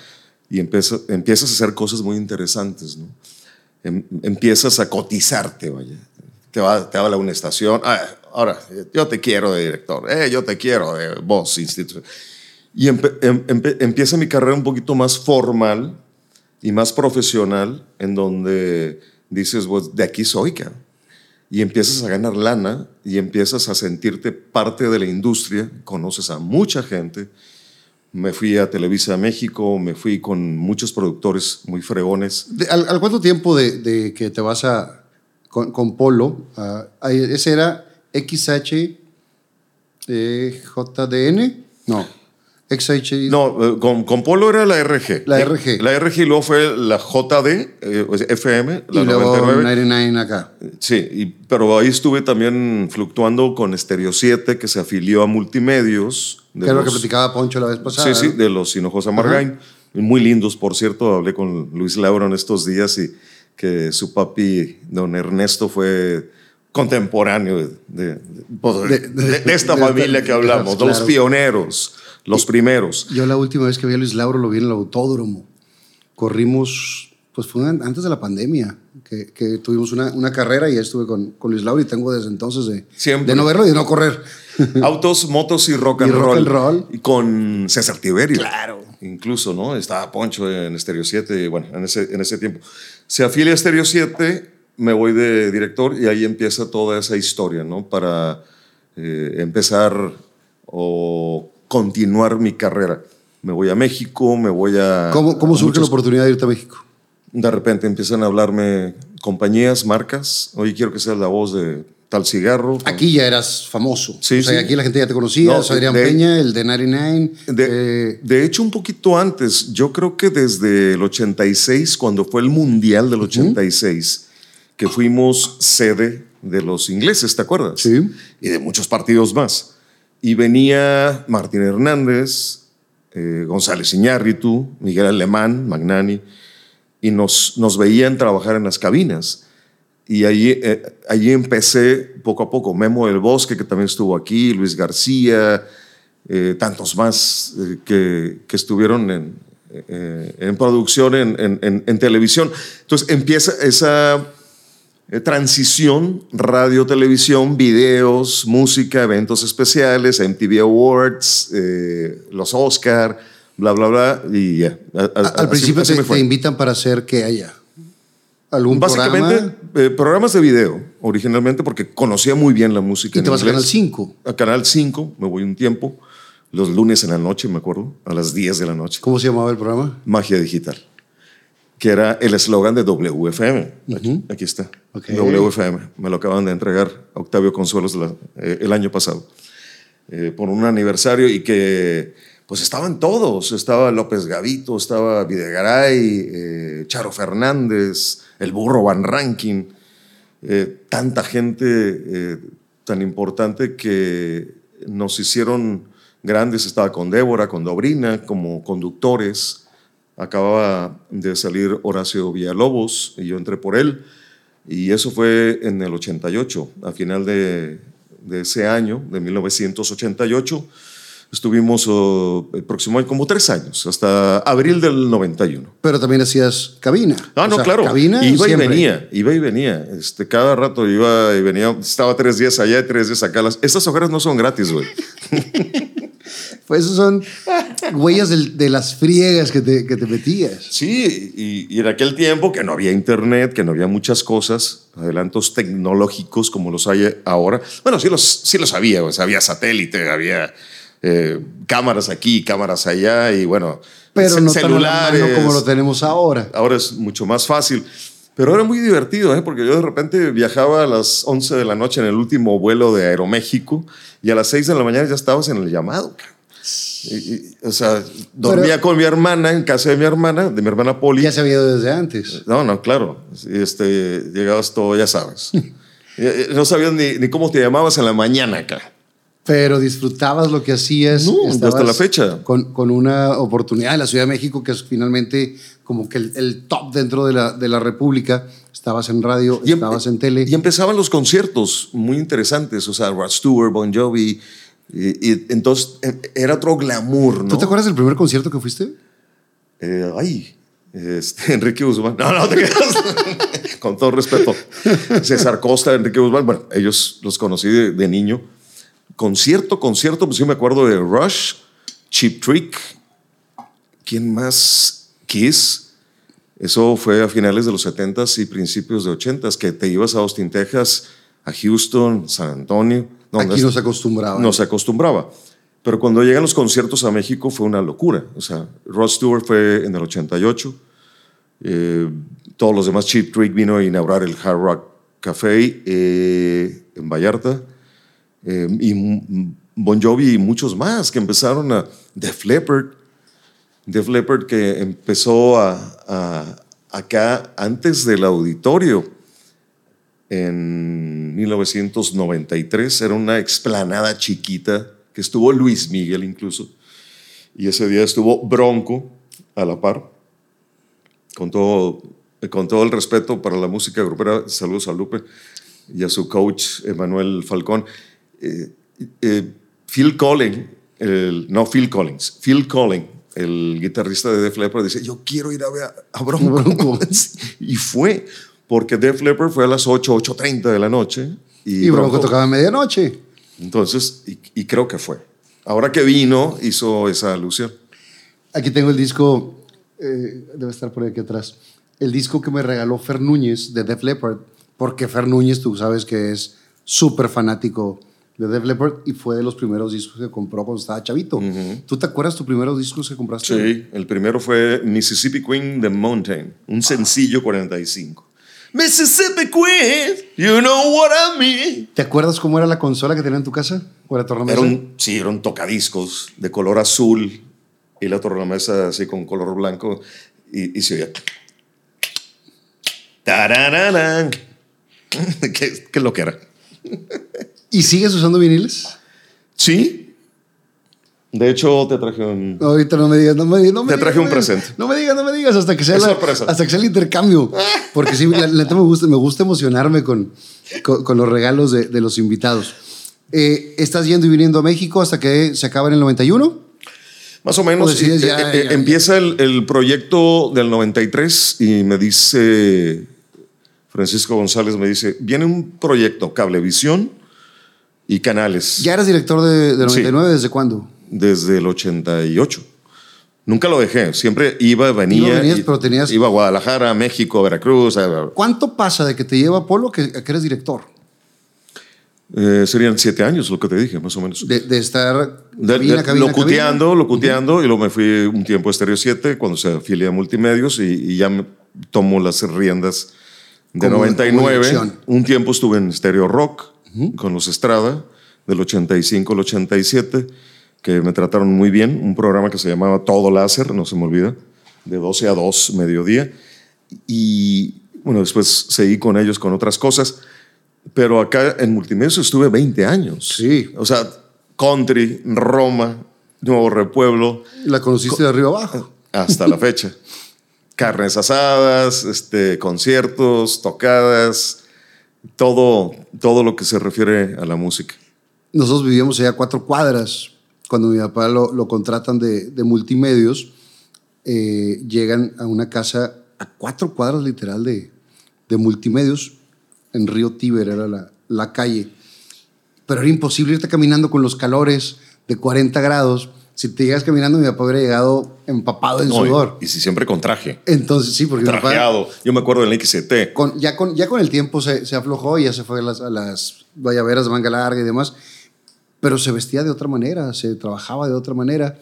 y empiezas, empiezas a hacer cosas muy interesantes. ¿no? Em, empiezas a cotizarte, vaya. Te va, te habla una estación, ah, ahora, yo te quiero de director, eh, yo te quiero de voz, instituto. Y em, empieza mi carrera un poquito más formal y más profesional, en donde dices, pues, de aquí soy, cara. Y empiezas a ganar lana y empiezas a sentirte parte de la industria, conoces a mucha gente. Me fui a Televisa México, me fui con muchos productores muy fregones. ¿Al, cuánto tiempo de, que te vas a, con, Polo? Uh, ese era XH eh, JDN. No. XH. No, eh, con, con, Polo era la RG. La RG. La RG y luego fue la JD, eh, FM, la y luego 99 acá. Sí, pero ahí estuve también fluctuando con Stereo 7, que se afilió a Multimedios. Que es lo que platicaba Poncho la vez pasada. Sí, sí, de los Hinojosa Margain. Muy lindos, por cierto. Hablé con Luis Lauro en estos días y que su papi, don Ernesto, fue contemporáneo de, esta familia que hablamos, de los pioneros, los primeros. Yo la última vez que vi a Luis Lauro lo vi en el autódromo. Corrimos, pues fue antes de la pandemia, que, tuvimos una, una, carrera y estuve con, con, Luis Lauro y tengo desde entonces de, de no verlo y de no correr. Autos, motos y rock and, y roll. roll. Y con César Tiberio. Claro. Incluso, ¿no? Estaba Poncho en Stereo 7, bueno, en ese, en ese tiempo. Se afilia a Stereo 7 me voy de director y ahí empieza toda esa historia, ¿no? Para eh, empezar o continuar mi carrera. Me voy a México, me voy a... ¿Cómo, cómo surge la oportunidad de irte a México? De repente empiezan a hablarme compañías, marcas. Oye, quiero que seas la voz de tal cigarro. Aquí ya eras famoso. Sí, o sea, aquí la gente ya te conocía. No, Adrián Peña, el de 99. De, eh, de, hecho, un poquito antes. Yo creo que desde el 86, cuando fue el Mundial del 86, que fuimos sede de los ingleses, ¿te acuerdas? Sí. Y de muchos partidos más. Y venía Martín Hernández, eh, González Iñárritu, Miguel Alemán, Magnani, y nos, nos veían trabajar en las cabinas. y allí, eh, allí empecé poco a poco. Memo del Bosque, que también estuvo aquí, Luis García, eh, tantos más eh, que, que, estuvieron en, en producción en, en, en, televisión. Entonces empieza esa transición, radio, televisión, videos, música, eventos especiales, MTV Awards, los Oscar, bla, bla, bla, y ya. Al principio te, te, invitan para hacer que haya algún Básicamente, eh, programas de video, originalmente, porque conocía muy bien la música. ¿Y te vas a Canal 5? A Canal 5, me voy un tiempo, los lunes en la noche, me acuerdo, a las 10 de la noche. ¿Cómo se llamaba el programa? Magia Digital, que era el eslogan de WFM. aquí, está. WFM. Me lo acaban de entregar a Octavio Consuelos eh, el año pasado, eh, por un aniversario y que pues estaban todos. Estaba López Gavito, estaba Videgaray, Charo Fernández, el burro Van Ranking, eh, tanta gente eh, tan importante que nos hicieron grandes. Estaba con Débora, con Dobrina, como conductores. Acababa de salir Horacio Villalobos y yo entré por él. Y eso fue en el 88, a final de, de ese año, de 1988 Estuvimos oh, el próximo como tres años, hasta abril del 91. Pero también hacías cabina. Ah, no, claro. Cabina iba y venía, iba y venía. Este, cada rato iba y venía. Estaba tres días allá y tres días acá. Las, estas hojas no son gratis, güey. pues son huellas de, las friegas que te, que te metías. Sí, y, y, en aquel tiempo que no había internet, que no había muchas cosas, adelantos tecnológicos como los hay ahora. Bueno, sí los, sí los había, o sea, había satélite, había eh, cámaras aquí, cámaras allá y bueno, pero no celulares. como lo tenemos ahora. Ahora es mucho más fácil. Pero era muy divertido, ¿eh? porque yo de repente viajaba a las 11 de la noche en el último vuelo de Aeroméxico y a las 6 de la mañana ya estabas en el llamado. o sea, dormía con mi hermana en casa de mi hermana, de mi hermana Poli. Ya se había ido desde antes. No, no, claro. Este, llegabas todo, ya sabes. no sabías ni, ni, cómo te llamabas en la mañana acá pero disfrutabas lo que hacías. No, hasta la fecha. Con, con, una oportunidad en la Ciudad de México, que es finalmente como que el, top dentro de la, de la, República. Estabas en radio, y em- estabas en tele. Y empezaban los conciertos muy interesantes, o sea, Rod Stewart, Bon Jovi. Y, entonces e, era otro glamour, ¿no? ¿Tú te acuerdas del primer concierto que fuiste? Eh, ay, este, Enrique Guzmán. No, no te quedas. Con todo respeto. César Costa, Enrique Guzmán. Bueno, ellos los conocí de niño concierto, concierto, pues yo me acuerdo de Rush, Cheap Trick, ¿quién más? Kiss. Eso fue a finales de los 70s y principios de 80s, que te ibas a Austin, Texas, a Houston, San Antonio. Aquí no se acostumbraba. No se acostumbraba. Pero cuando llegan los conciertos a México fue una locura. O sea, Rod Stewart fue en el 88. Eh, todos los demás, Cheap Trick vino a inaugurar el Hard Rock Café eh, en Vallarta. Eh, y Bon Jovi y muchos más que empezaron a Def Leppard. Def Leppard que empezó a, acá antes del auditorio en 1993. Era una explanada chiquita que estuvo Luis Miguel incluso. Y ese día estuvo Bronco a la par. Con todo, con todo el respeto para la música grupera, saludos a Lupe y a su coach Emanuel Falcón. Eh, eh, Phil Collins, el, no Phil Collins, Phil Collins, el guitarrista de Def Leppard, dice, yo quiero ir a ver a Bronco. y fue, porque Def Leppard fue a las 8, 8.30 de la noche. Y, Bronco, tocaba a medianoche. Entonces, y, creo que fue. Ahora que vino, hizo esa alusión. Aquí tengo el disco, eh, debe estar por aquí atrás, el disco que me regaló Fer Núñez de Def Leppard, porque Fer Núñez, tú sabes que es súper fanático de Def Leppard y fue de los primeros discos que compró cuando estaba chavito. ¿Tú te acuerdas tus primeros discos que compraste? Sí, el primero fue Mississippi Queen The Mountain, un sencillo 45. Mississippi Queen, you know what I mean. ¿Te acuerdas cómo era la consola que tenía en tu casa? ¿O tornamesa? Era sí, era un tocadiscos de color azul y la tornamesa así con color blanco y, y se oía. ¿Qué, ¿Qué lo que era? ¿Y sigues usando viniles? Sí. De hecho, te traje un. ahorita no me digas, no me, no me Te digas, traje no un me- presente. No me digas, no me digas hasta que sea, Es la- sorpresa. hasta que sea el intercambio. Porque sí, la, la me gusta, me gusta emocionarme con, con, con los regalos de, de los invitados. Eh, ¿Estás yendo y viniendo a México hasta que se acaba en el 91? Más o menos. O decides eh, ya- eh, ya- empieza el, el proyecto del 93 y me dice. Francisco González me dice: viene un proyecto, Cablevisión y Canales. ¿Ya eras director de, de 99? ¿Desde cuándo? desde el 88. Nunca lo dejé, siempre iba, venía. Venías, y- pero tenías- Iba a Guadalajara, México, Veracruz. a- ¿Cuánto pasa de que te lleva Polo que, a que eres director? eh, serían siete años, lo que te dije, más o menos. De, de estar cabina, de- cabina, locuteando, cabina. locuteando, y luego me fui un tiempo a Stereo 7 cuando se afilia a Multimedios y, y ya me tomo las riendas de Como- como 99. dirección. un tiempo estuve en Stereo Rock con los Estrada, del 85 al 87, que me trataron muy bien. Un programa que se llamaba Todo Láser, no se me olvida, de 12 a 2, mediodía. Y bueno, después seguí con ellos con otras cosas. Pero acá en Multimedios estuve 20 años. Sí. O sea, country, Roma, Nuevo Repueblo, La conociste de arriba abajo. hasta la fecha. Carnes asadas, este, conciertos, tocadas, todo, todo lo que se refiere a la música. Nosotros vivíamos allá a cuatro cuadras. Cuando mi papá lo, contratan de, de multimedios, eh, llegan a una casa a cuatro cuadras literal de, de multimedios. En Río Tíber era la, la calle. Pero era imposible irte caminando con los calores de 40 grados. Si te llegas caminando, mi papá hubiera llegado empapado en No, sudor. y, si siempre con traje, Entonces, sí, porque mi papá, trajeado. Yo me acuerdo del XT. con, ya, con, ya con el tiempo se, se aflojó y ya se fue a las, a las guayaberas de manga larga y demás, pero se vestía de otra manera, se trabajaba de otra manera.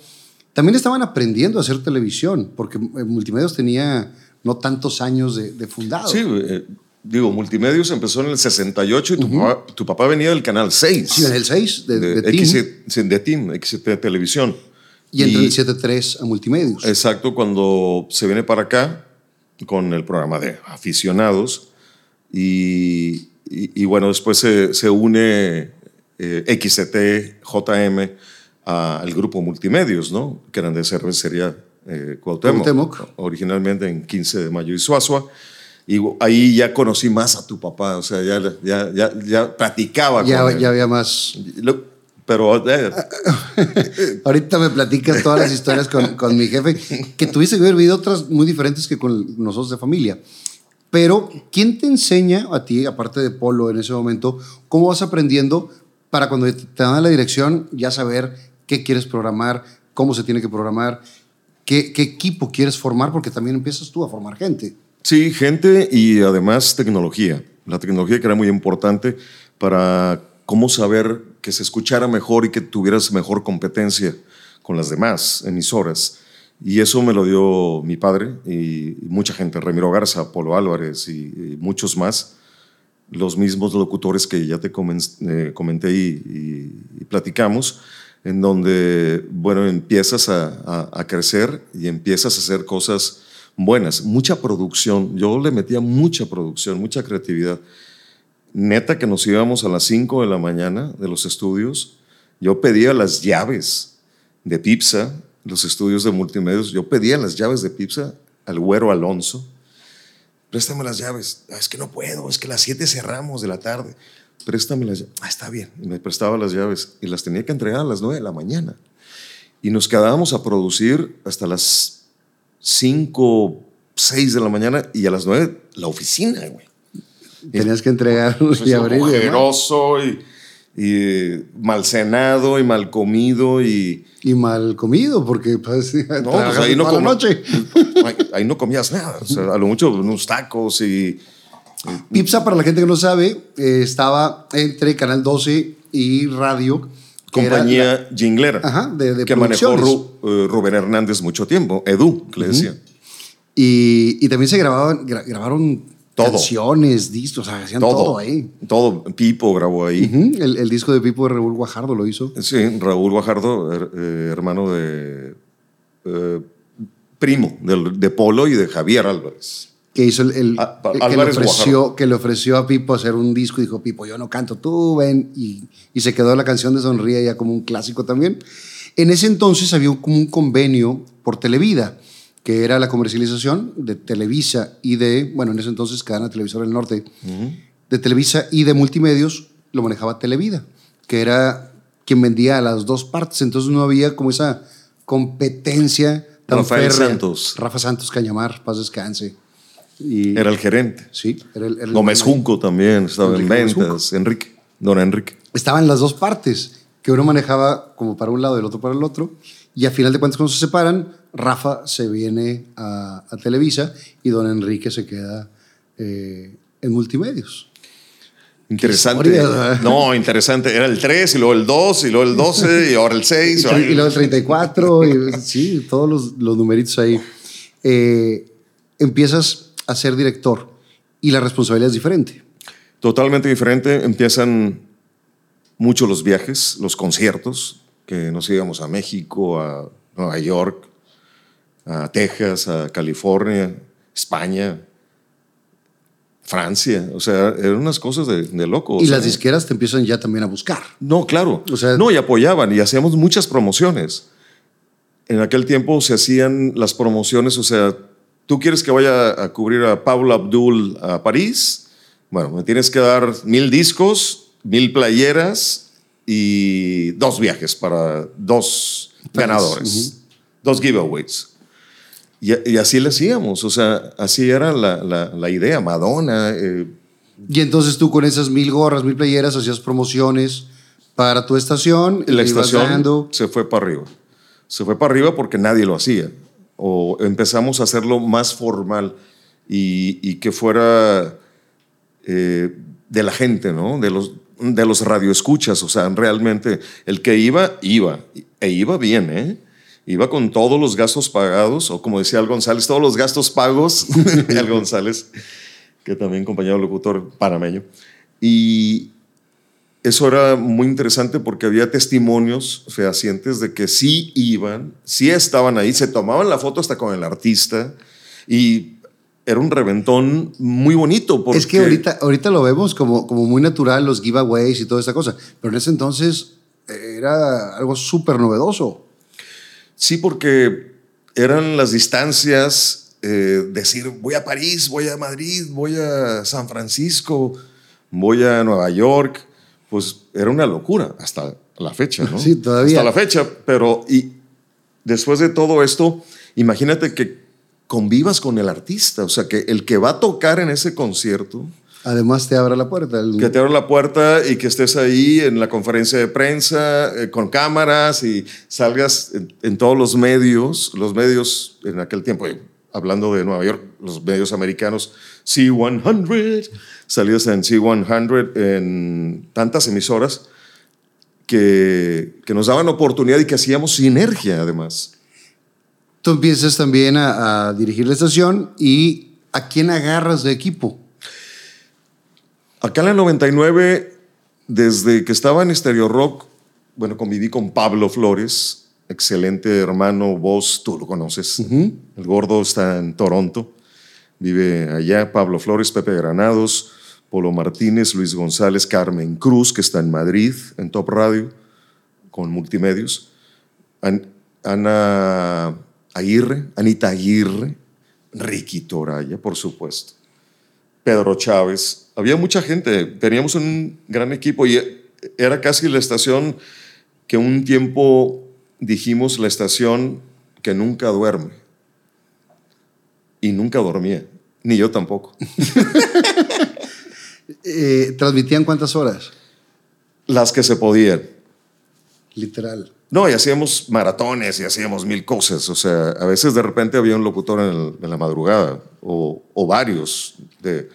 También estaban aprendiendo a hacer televisión, porque eh, Multimedios tenía no tantos años de, de fundado. Sí, eh, digo, Multimedios empezó en el 68 y tu, papá, tu papá venía del canal 6. Sí, en el 6 de, de, de, XT, sí, de Televisión. Y entró el 7.3 a Multimedios. Exacto, cuando se viene para acá con el programa de aficionados y, y- y bueno, después se, se une eh, XT, JM al grupo Multimedios, ¿no? Que eran de cervecería eh, Cuauhtémoc, Cuauhtémoc. originalmente en 15 de mayo y Suazua. Y ahí ya conocí más a tu papá, o sea, ya, ya, ya, ya platicaba ya, con él. ya había más. Lo- Pero eh, Ahorita me platicas todas las historias con, con mi jefe, que tuviste que haber vivido otras muy diferentes que con nosotros de familia. Pero, ¿quién te enseña a ti, aparte de Polo en ese momento, cómo vas aprendiendo para cuando te dan la dirección ya saber qué quieres programar, cómo se tiene que programar, qué, qué equipo quieres formar? Porque también empiezas tú a formar gente. Sí, gente y además tecnología. La tecnología que era muy importante para cómo saber que se escuchara mejor y que tuvieras mejor competencia con las demás emisoras. Y eso me lo dio mi padre y mucha gente, Ramiro Garza, Polo Álvarez y, muchos más, los mismos locutores que ya te eh, comenté y, platicamos, en donde, bueno, empiezas a crecer y empiezas a hacer cosas buenas, mucha producción. Yo le metía mucha producción, mucha creatividad. Neta que nos íbamos a las 5 de la mañana de los estudios. Yo pedía las llaves de Pipsa, los estudios de multimedios. Yo pedía las llaves de Pipsa al güero Alonso. Préstame las llaves. "Ah, es que no puedo, es que a las 7 cerramos de la tarde. Préstame las llaves. Ah, está bien. Y me prestaba las llaves y las tenía que entregar a las 9 de la mañana. Y nos quedábamos a producir hasta las 5, 6 de la mañana y a las 9 la oficina, güey. Tenías que entregar Pues y abrir. ojeroso y, y mal cenado y mal comido y Y mal comido, porque pues, no, pues ahí no la noche. ahí, ahí no comías nada, o sea, a lo mucho unos tacos y Pipsa, para la gente que no sabe, eh, estaba entre Canal 12 y Radio. compañía jinglera Ajá, de- de que manejó. Ru- eh, Rubén Hernández mucho tiempo, Edu, que le decía. Y, y también se grababan, gra- grabaron Todo. canciones, discos, o sea, hacían todo, Todo, ahí. todo, Pipo grabó ahí. El, el disco de Pipo de Raúl Guajardo lo hizo. Sí, Raúl Guajardo, her- eh, hermano de eh, primo de Polo y de Javier Álvarez. Que hizo el, el- Ah, que, le ofreció, que le ofreció a Pipo hacer un disco y dijo, Pipo, yo no canto, tú ven. Y, y se quedó la canción de Sonríe ya como un clásico también. En ese entonces había como un convenio por Televida, que era la comercialización de Televisa y de, bueno, en ese entonces cadena televisora del norte, de Televisa y de multimedios lo manejaba Televida, que era quien vendía a las dos partes. Entonces no había como esa competencia tan Rafael férrea. Santos. Rafa Santos Cañamar, paz descanse. Era el gerente. Sí, era el, era el- Gómez Junco también estaba Enrique en ventas. Enrique. Don Enrique. Estaban las dos partes, que uno manejaba como para un lado y el otro para el otro. Y a final de cuentas, cuando se separan, Rafa se viene a, a Televisa y don Enrique se queda eh, en multimedios. Interesante. No, interesante. Era el 3 y luego el 2 y luego el 12 y ahora el 6. Y, luego el 34, y, sí, todos los, los numeritos ahí. Eh, empiezas a ser director y la responsabilidad es diferente. Totalmente diferente. Empiezan mucho los viajes, los conciertos, que nos íbamos a México, a Nueva York, a Texas, a California, España, Francia. O sea, eran unas cosas de, de locos. y las disqueras te empiezan ya también a buscar. No, claro. O sea- no, y apoyaban y hacíamos muchas promociones. En aquel tiempo se hacían las promociones, o sea, tú quieres que vaya a cubrir a Paula Abdul a París, bueno, me tienes que dar mil discos, mil playeras y dos viajes para dos ganadores, dos giveaways. Y, y así le hacíamos, o sea, así era la, la- la idea. Madonna, eh, Y entonces tú con esas mil gorras, mil playeras, hacías promociones para tu estación. y la estación dando. se fue para arriba. Se fue para arriba porque nadie lo hacía. O empezamos a hacerlo más formal y, y que fuera eh, de la gente, ¿no? De los, de los radioescuchas. O sea, realmente el que iba, iba. E iba bien, ¿eh? Iba con todos los gastos pagados, o como decía el González, todos los gastos pagos. el González, que también compañero locutor panameño. Y, eso era muy interesante porque había testimonios fehacientes de que sí iban, sí estaban ahí, se tomaban la foto hasta con el artista y era un reventón muy bonito. Porque, Es que ahorita, ahorita lo vemos como, como muy natural, los giveaways y toda esta cosa. Pero en ese entonces era algo súper novedoso. Sí, porque eran las distancias, eh, decir, voy a París, voy a Madrid, voy a San Francisco, voy a Nueva York, pues era una locura hasta la fecha, ¿no? Sí, todavía. Hasta la fecha, pero y después de todo esto, imagínate que convivas con el artista, o sea, que el que va a tocar en ese concierto, Además te abre la puerta. El- que te abra la puerta y que estés ahí en la conferencia de prensa eh, con cámaras y salgas en, en todos los medios, los medios en aquel tiempo, eh, hablando de Nueva York, los medios americanos, C100, salías en C100 en tantas emisoras que, que nos daban oportunidad y que hacíamos sinergia además. Tú empiezas también a, a dirigir la estación y ¿a quién agarras de equipo? Acá en la 99, desde que estaba en Stereo Rock, bueno, conviví con Pablo Flores, excelente hermano, voz, tú lo conoces. El gordo está en Toronto, vive allá. Pablo Flores, Pepe Granados, Polo Martínez, Luis González, Carmen Cruz, que está en Madrid, en Top Radio, con multimedios. An- Ana Aguirre, Anita Aguirre, Ricky Toraya, por supuesto. Pedro Chávez. Había mucha gente, teníamos un gran equipo y era casi la estación que un tiempo dijimos la estación que nunca duerme. Y nunca dormía, ni yo tampoco. Eh, ¿Transmitían cuántas horas? Las que se podían. Literal. No, y hacíamos maratones y hacíamos mil cosas. O sea, a veces de repente había un locutor en, el- en la madrugada o, o varios de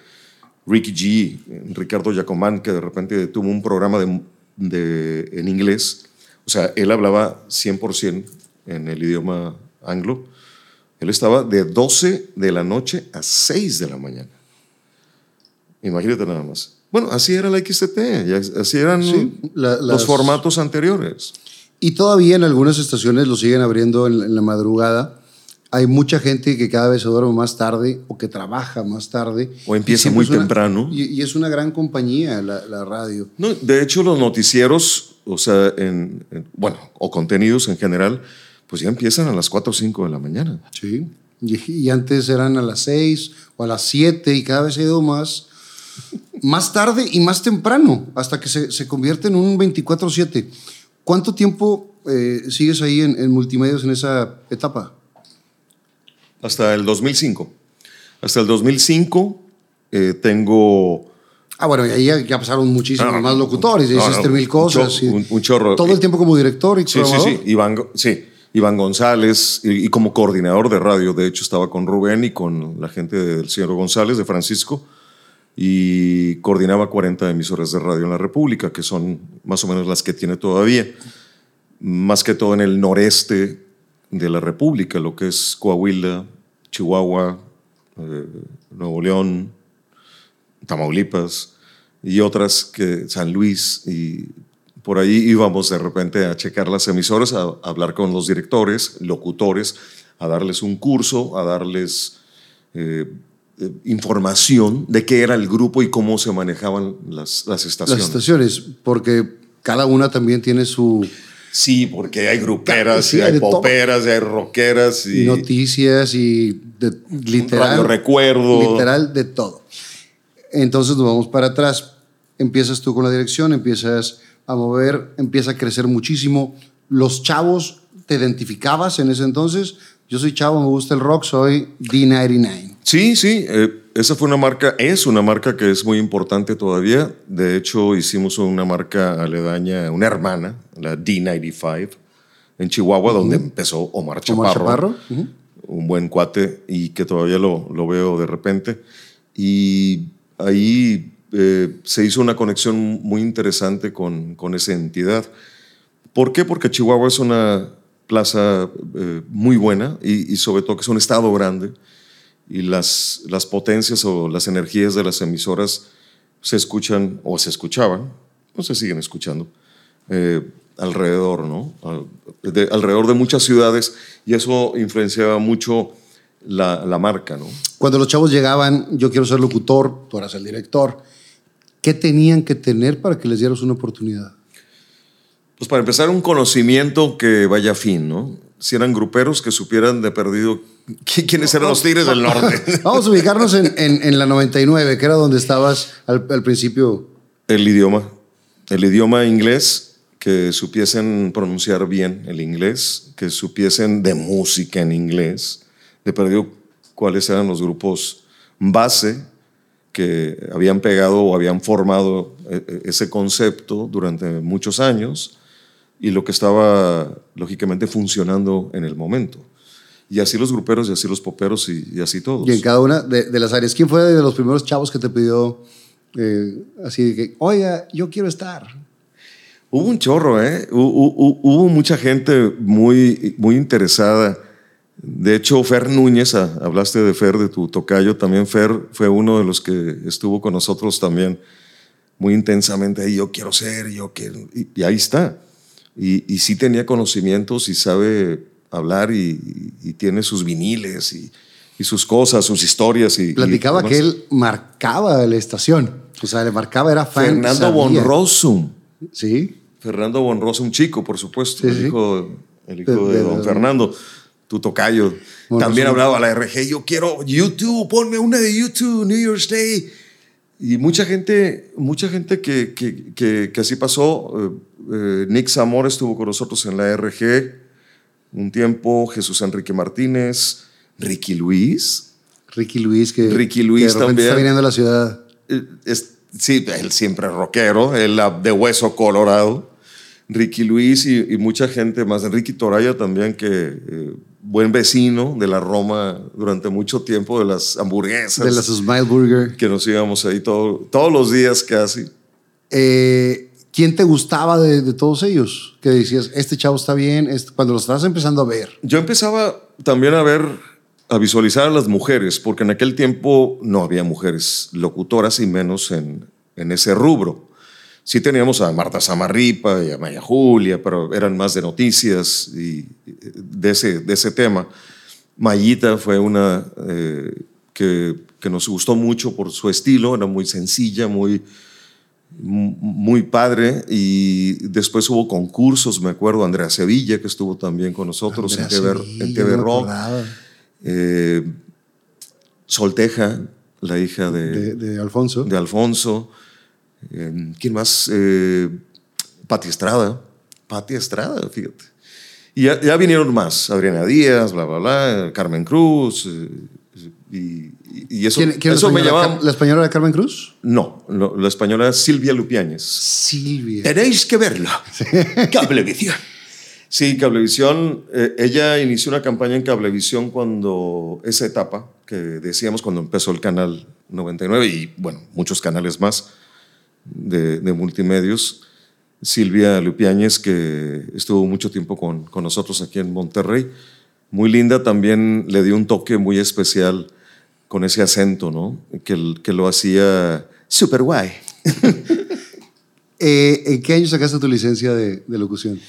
Ricky G, Ricardo Yacomán, que de repente tuvo un programa de, de- en inglés. O sea, él hablaba 100% en el idioma anglo. Él estaba de 12 de la noche a 6 de la mañana. Imagínate nada más. Bueno, así era la XTT, así eran Sí, la- los formatos anteriores. Y todavía en algunas estaciones lo siguen abriendo en, en la madrugada. Hay mucha gente que cada vez se duerme más tarde o que trabaja más tarde. O empieza muy una- temprano. Y, y es una gran compañía la, la radio. No, de hecho, los noticieros o sea, en, bueno, o contenidos en general, pues ya empiezan a las 4 o 5 de la mañana. Sí, y, antes eran a las 6 o a las 7 y cada vez ha ido más, más tarde y más temprano, hasta que se, se convierte en un 24-7. ¿Cuánto tiempo eh, sigues ahí en, en multimedios en esa etapa? Hasta el 2005. Hasta el 2005 eh, tengo... Ah, bueno, y ahí ya, pasaron muchísimos más locutores, y hiciste mil cosas. Un, chorro. Todo el tiempo como director y sí, sí, sí, Iván, sí. Iván González, y, como coordinador de radio, de hecho estaba con Rubén y con la gente del señor González, de Francisco, y coordinaba 40 emisoras de radio en la República, que son más o menos las que tiene todavía, más que todo en el noreste de la República, lo que es Coahuila, Chihuahua, eh, Nuevo León, Tamaulipas y otras que San Luis y por ahí íbamos de repente a checar las emisoras, a, hablar con los directores, locutores, a darles un curso, a darles eh, eh, información de qué era el grupo y cómo se manejaban las, las estaciones. Las estaciones, porque cada una también tiene su, Sí, porque hay gruperas, y hay, poperas, y hay rockeras. Y, noticias y literal. Radio recuerdo. Literal de todo. Entonces nos vamos para atrás. Empiezas tú con la dirección, empiezas a mover, empieza a crecer muchísimo. Los chavos, ¿te identificabas en ese entonces? Yo soy chavo, me gusta el rock, soy D99. Sí, sí. Eh, esa fue una marca, es una marca que es muy importante todavía. De hecho, hicimos una marca aledaña, una hermana, la D95, en Chihuahua, donde empezó Omar Chaparro. Un buen cuate y que todavía lo, lo veo de repente. Y ahí eh, se hizo una conexión muy interesante con, con, esa entidad. ¿Por qué? Porque Chihuahua es una plaza eh, muy buena y, sobre todo que es un estado grande y las, las potencias o las energías de las emisoras se escuchan o se escuchaban, o se siguen escuchando, eh, alrededor, ¿no? alrededor de muchas ciudades y eso influenciaba mucho la, la, marca, ¿no? Cuando los chavos llegaban, yo quiero ser locutor, tú eras el director, ¿qué tenían que tener para que les dieras una oportunidad? Pues para empezar, un conocimiento que vaya a fin, ¿no? Si eran gruperos que supieran de perdido ¿Quiénes eran los Tigres del Norte? Vamos a ubicarnos en, en, la 99, que era donde estabas al, principio. El idioma. El idioma inglés, que supiesen pronunciar bien el inglés, que supiesen de música en inglés, de perdido cuáles eran los grupos base que habían pegado o habían formado eh, eh, ese concepto durante muchos años y lo que estaba lógicamente funcionando en el momento. Y así los gruperos, y así los poperos, y, así todos. Y en cada una de, las áreas. ¿Quién fue de los primeros chavos que te pidió eh, así de que, oiga, yo quiero estar? Hubo un chorro, ¿eh? Hubo, mucha gente muy, muy interesada. De hecho, Fer Núñez, ah, hablaste de Fer, de tu tocayo, también Fer fue uno de los que estuvo con nosotros también muy intensamente. Ahí yo quiero ser, yo quiero. Y, ahí está. Y, y sí tenía conocimientos y sabe hablar y, tiene sus viniles y, sus cosas, sus historias. Y, Platicaba que él marcaba la estación. O sea, le marcaba, era fan. Fernando Bonrosum. Sí. Fernando Bonrosum, chico, por supuesto, el, Hijo, el hijo de, don Fernando, tu tocayo. También hablaba a la RG, yo quiero YouTube, ponme una de YouTube, New Year's Day. Y mucha gente, mucha gente que, que, que, así pasó. Eh, eh, Nick Zamora estuvo con nosotros en la RG un tiempo, Jesús Enrique Martínez, Ricky Luis. Ricky Luis, que, Ricky Luis también. está viniendo a la ciudad. Eh, sí, él siempre es rockero, él de hueso colorado. Ricky Luis y, mucha gente más. Enrique Toraya también, que eh, buen vecino de la Roma durante mucho tiempo, de las hamburguesas. De las Smile Burger. Que nos íbamos ahí todo, todos los días casi. Eh, ¿Quién te gustaba de, todos ellos? Que decías, este chavo está bien, este, cuando lo estabas empezando a ver. Yo empezaba también a ver, a visualizar a las mujeres, porque en aquel tiempo no había mujeres locutoras y menos en, en ese rubro. Sí teníamos a Marta Samarripa y a Maya Julia, pero eran más de noticias y de ese, de ese tema. Mayita fue una eh, que, que nos gustó mucho por su estilo, era muy sencilla, muy muy padre y después hubo concursos, me acuerdo, Andrea Sevilla que estuvo también con nosotros en TV, Rock, eh, Solteja, la hija de, Alfonso. De Alfonso. Eh, ¿Quién más? Eh, Pati Estrada. Pati Estrada, fíjate. Y ya, vinieron más, Adriana Díaz, bla, bla, bla, Carmen Cruz, y, eso, ¿Quién, eso me llamaba... ¿La española de Carmen Cruz? No, la española es Silvia Lupiáñez. Silvia. Tenéis que verla. Cablevisión. Sí, Cablevisión. Eh, ella inició una campaña en Cablevisión cuando esa etapa que decíamos cuando empezó el canal 99 y bueno, muchos canales más de, de multimedios. Silvia Lupiáñez, que estuvo mucho tiempo con, con nosotros aquí en Monterrey. Muy linda, también le dio un toque muy especial con ese acento, ¿no? Que, que lo hacía súper guay. Eh, ¿En qué año sacaste tu licencia de, locución?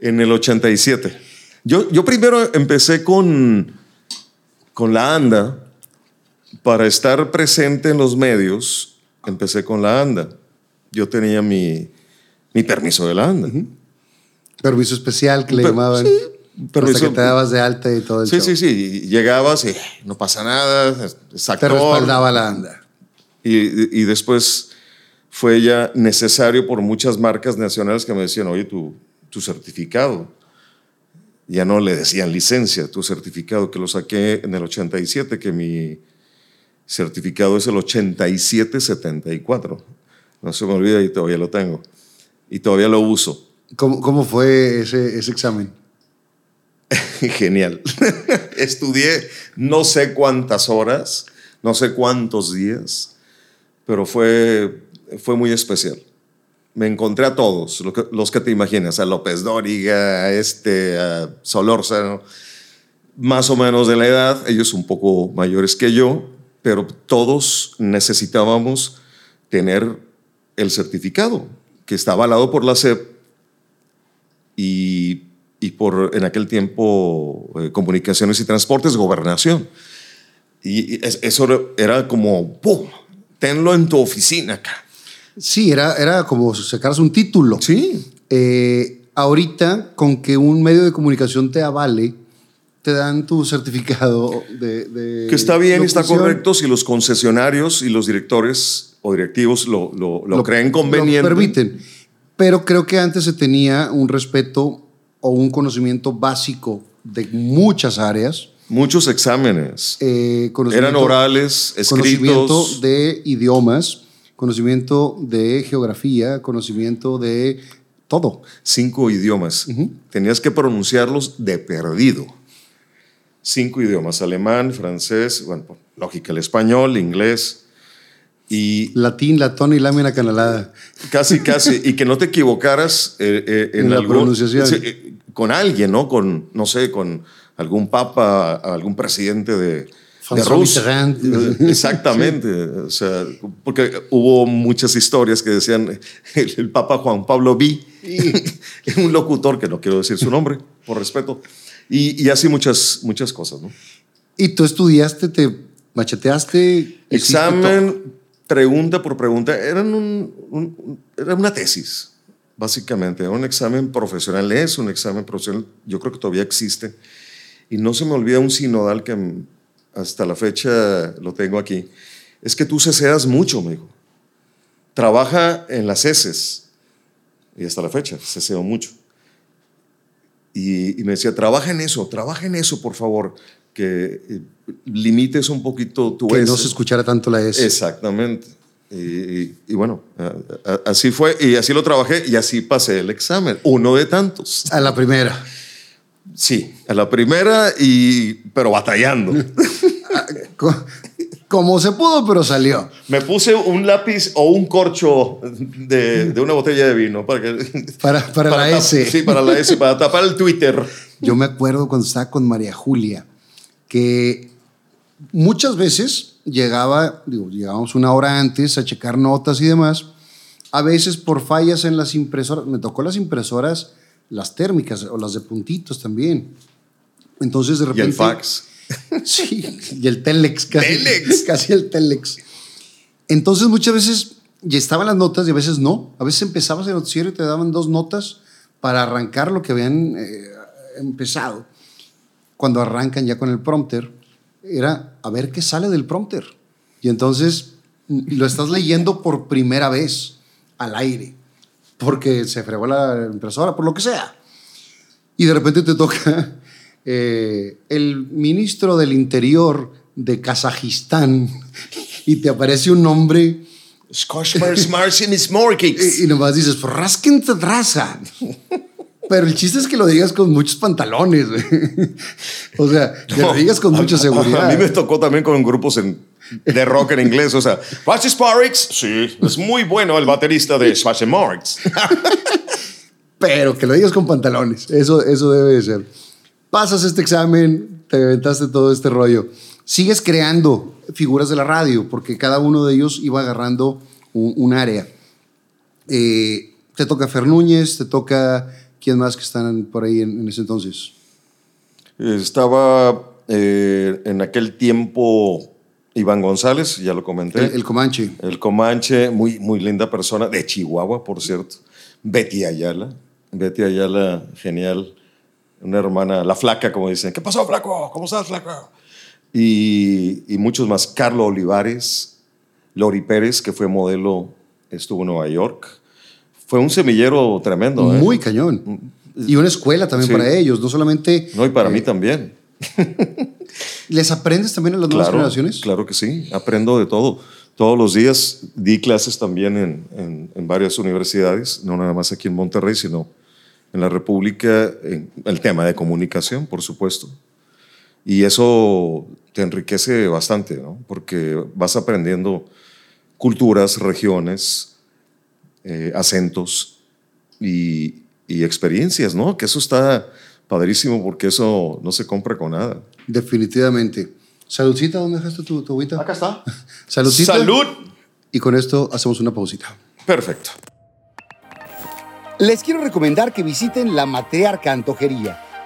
En el 87. Yo, yo primero empecé con, con la ANDA. Para estar presente en los medios, empecé con la ANDA. Yo tenía mi, mi permiso de la ANDA. Permiso especial que le llamaban. Sí, pero Hasta que te dabas de alta y todo el Sí, sí, sí. Llegabas y no pasa nada. Te respaldaba la anda. Y, y, después fue ya necesario por muchas marcas nacionales que me decían, oye, tu, tu certificado. Ya no le decían licencia, tu certificado, que lo saqué en el 87, que mi certificado es el 8774. No se me olvida y todavía lo tengo. Y todavía lo uso. ¿Cómo, cómo fue ese, ese examen? Genial. Estudié no sé cuántas horas, no sé cuántos días, pero fue, fue muy especial. Me encontré a todos, los que te imaginas, a López Dóriga, a este, a Solórzano, más o menos de la edad, ellos un poco mayores que yo, pero todos necesitábamos tener el certificado que está avalado por la SEP y y por en aquel tiempo eh, comunicaciones y transportes, gobernación. Y eso era como, ¡pum! Tenlo en tu oficina acá. Sí, era, era como sacaras un título. Sí. Eh, ahorita, con que un medio de comunicación te avale, te dan tu certificado de... que está bien, está correcto si los concesionarios y los directores o directivos lo, lo, lo creen conveniente. Lo permiten. Pero creo que antes se tenía un respeto o un conocimiento básico de muchas áreas. Muchos exámenes. Eh, Eran orales, escritos. Conocimiento de idiomas, conocimiento de geografía, conocimiento de todo. Cinco idiomas. Tenías que pronunciarlos de perdido. Cinco idiomas, alemán, francés, bueno, lógica, el español, inglés, y Latín, latón y lámina canalada. Casi, casi. y que no te equivocaras eh, eh, en, la pronunciación. Eh, con alguien, ¿no? Con, no sé, con algún papa, algún presidente de, de Rusia. Exactamente. O sea, porque hubo muchas historias que decían el, papa Juan Pablo V, un locutor que no quiero decir su nombre, por respeto. Y, y así muchas, muchas cosas, ¿no? ¿Y tú estudiaste, te macheteaste? Examen pregunta por pregunta, eran un, era una tesis, básicamente, era un examen profesional, es un examen profesional, yo creo que todavía existe, y no se me olvida un sinodal que hasta la fecha lo tengo aquí, es que tú ceseas mucho, amigo. Trabaja en las heces, y hasta la fecha, ceseo mucho. Y, y me decía, trabaja en eso, trabaja en eso, por favor que eh, limites un poquito tu Que no se escuchara tanto la S. Exactamente. Y, bueno, así fue, y así lo trabajé, y así pasé el examen, uno de tantos. A la primera. Sí, a la primera, y, pero batallando. Ah, como se pudo, pero salió. Me puse un lápiz o un corcho de, de una botella de vino para que... Para, para, la S. Sí, para la S, para tapar el Twitter. Yo me acuerdo cuando estaba con María Julia que muchas veces llegaba, digo, llegábamos una hora antes a checar notas y demás, a veces por fallas en las impresoras, me tocó las impresoras, las térmicas o las de puntitos también. Entonces de repente... Y el fax. Sí, y el telex, casi, telex. casi el telex. Entonces muchas veces y estaban las notas y a veces no. A veces empezabas el noticiero y te daban dos notas para arrancar lo que habían eh, empezado. Cuando arrancan ya con el prompter, era a ver qué sale del prompter. Y entonces mm, lo estás leyendo por primera vez al aire, porque se fregó la impresora, por lo que sea. Y de repente te toca eh, el ministro del Interior de Kazajistán y te aparece un nombre. y, y nomás dices, Raskin Tadrasa. Pero el chiste es que lo digas con muchos pantalones, O sea, que lo digas con mucha seguridad. A, mí me tocó también con grupos de rock en inglés. O sea, Marks, sí, es muy bueno el baterista de Marks. Pero que lo digas con pantalones. Eso, eso debe de ser. Pasas este examen, te inventaste todo este rollo. Sigues creando figuras de la radio, porque cada uno de ellos iba agarrando un, área. Eh, te toca Fer Núñez, te toca ¿Quién más que están por ahí en, ese entonces? Estaba eh, en aquel tiempo Iván González, ya lo comenté. El, Comanche. El Comanche, muy, muy linda persona, de Chihuahua, por cierto. Betty Ayala. Betty Ayala, genial. Una hermana, la flaca, como dicen. ¿Qué pasó, flaco? ¿Cómo estás, flaco? Y, y muchos más. Carlos Olivares, Lori Pérez, que fue modelo, estuvo en Nueva York fue un semillero tremendo. ¿eh? Muy cañón. Y una escuela también para ellos, no solamente... No, y para mí eh, también. ¿Les aprendes también a las nuevas generaciones? Claro que sí, aprendo de todo. Todos los días di clases también en, en, varias universidades, no nada más aquí en Monterrey, sino en la República, en el tema de comunicación, por supuesto. Y eso te enriquece bastante, ¿no? Porque vas aprendiendo culturas, regiones, eh, acentos y, experiencias, ¿no? Que eso está padrísimo porque eso no se compra con nada. Definitivamente. Saludcita, ¿dónde dejaste tu, tu agüita? Acá está. Saludcita. Salud. Y con esto hacemos una pausita. Perfecto. Les quiero recomendar que visiten la Matriarca Antojería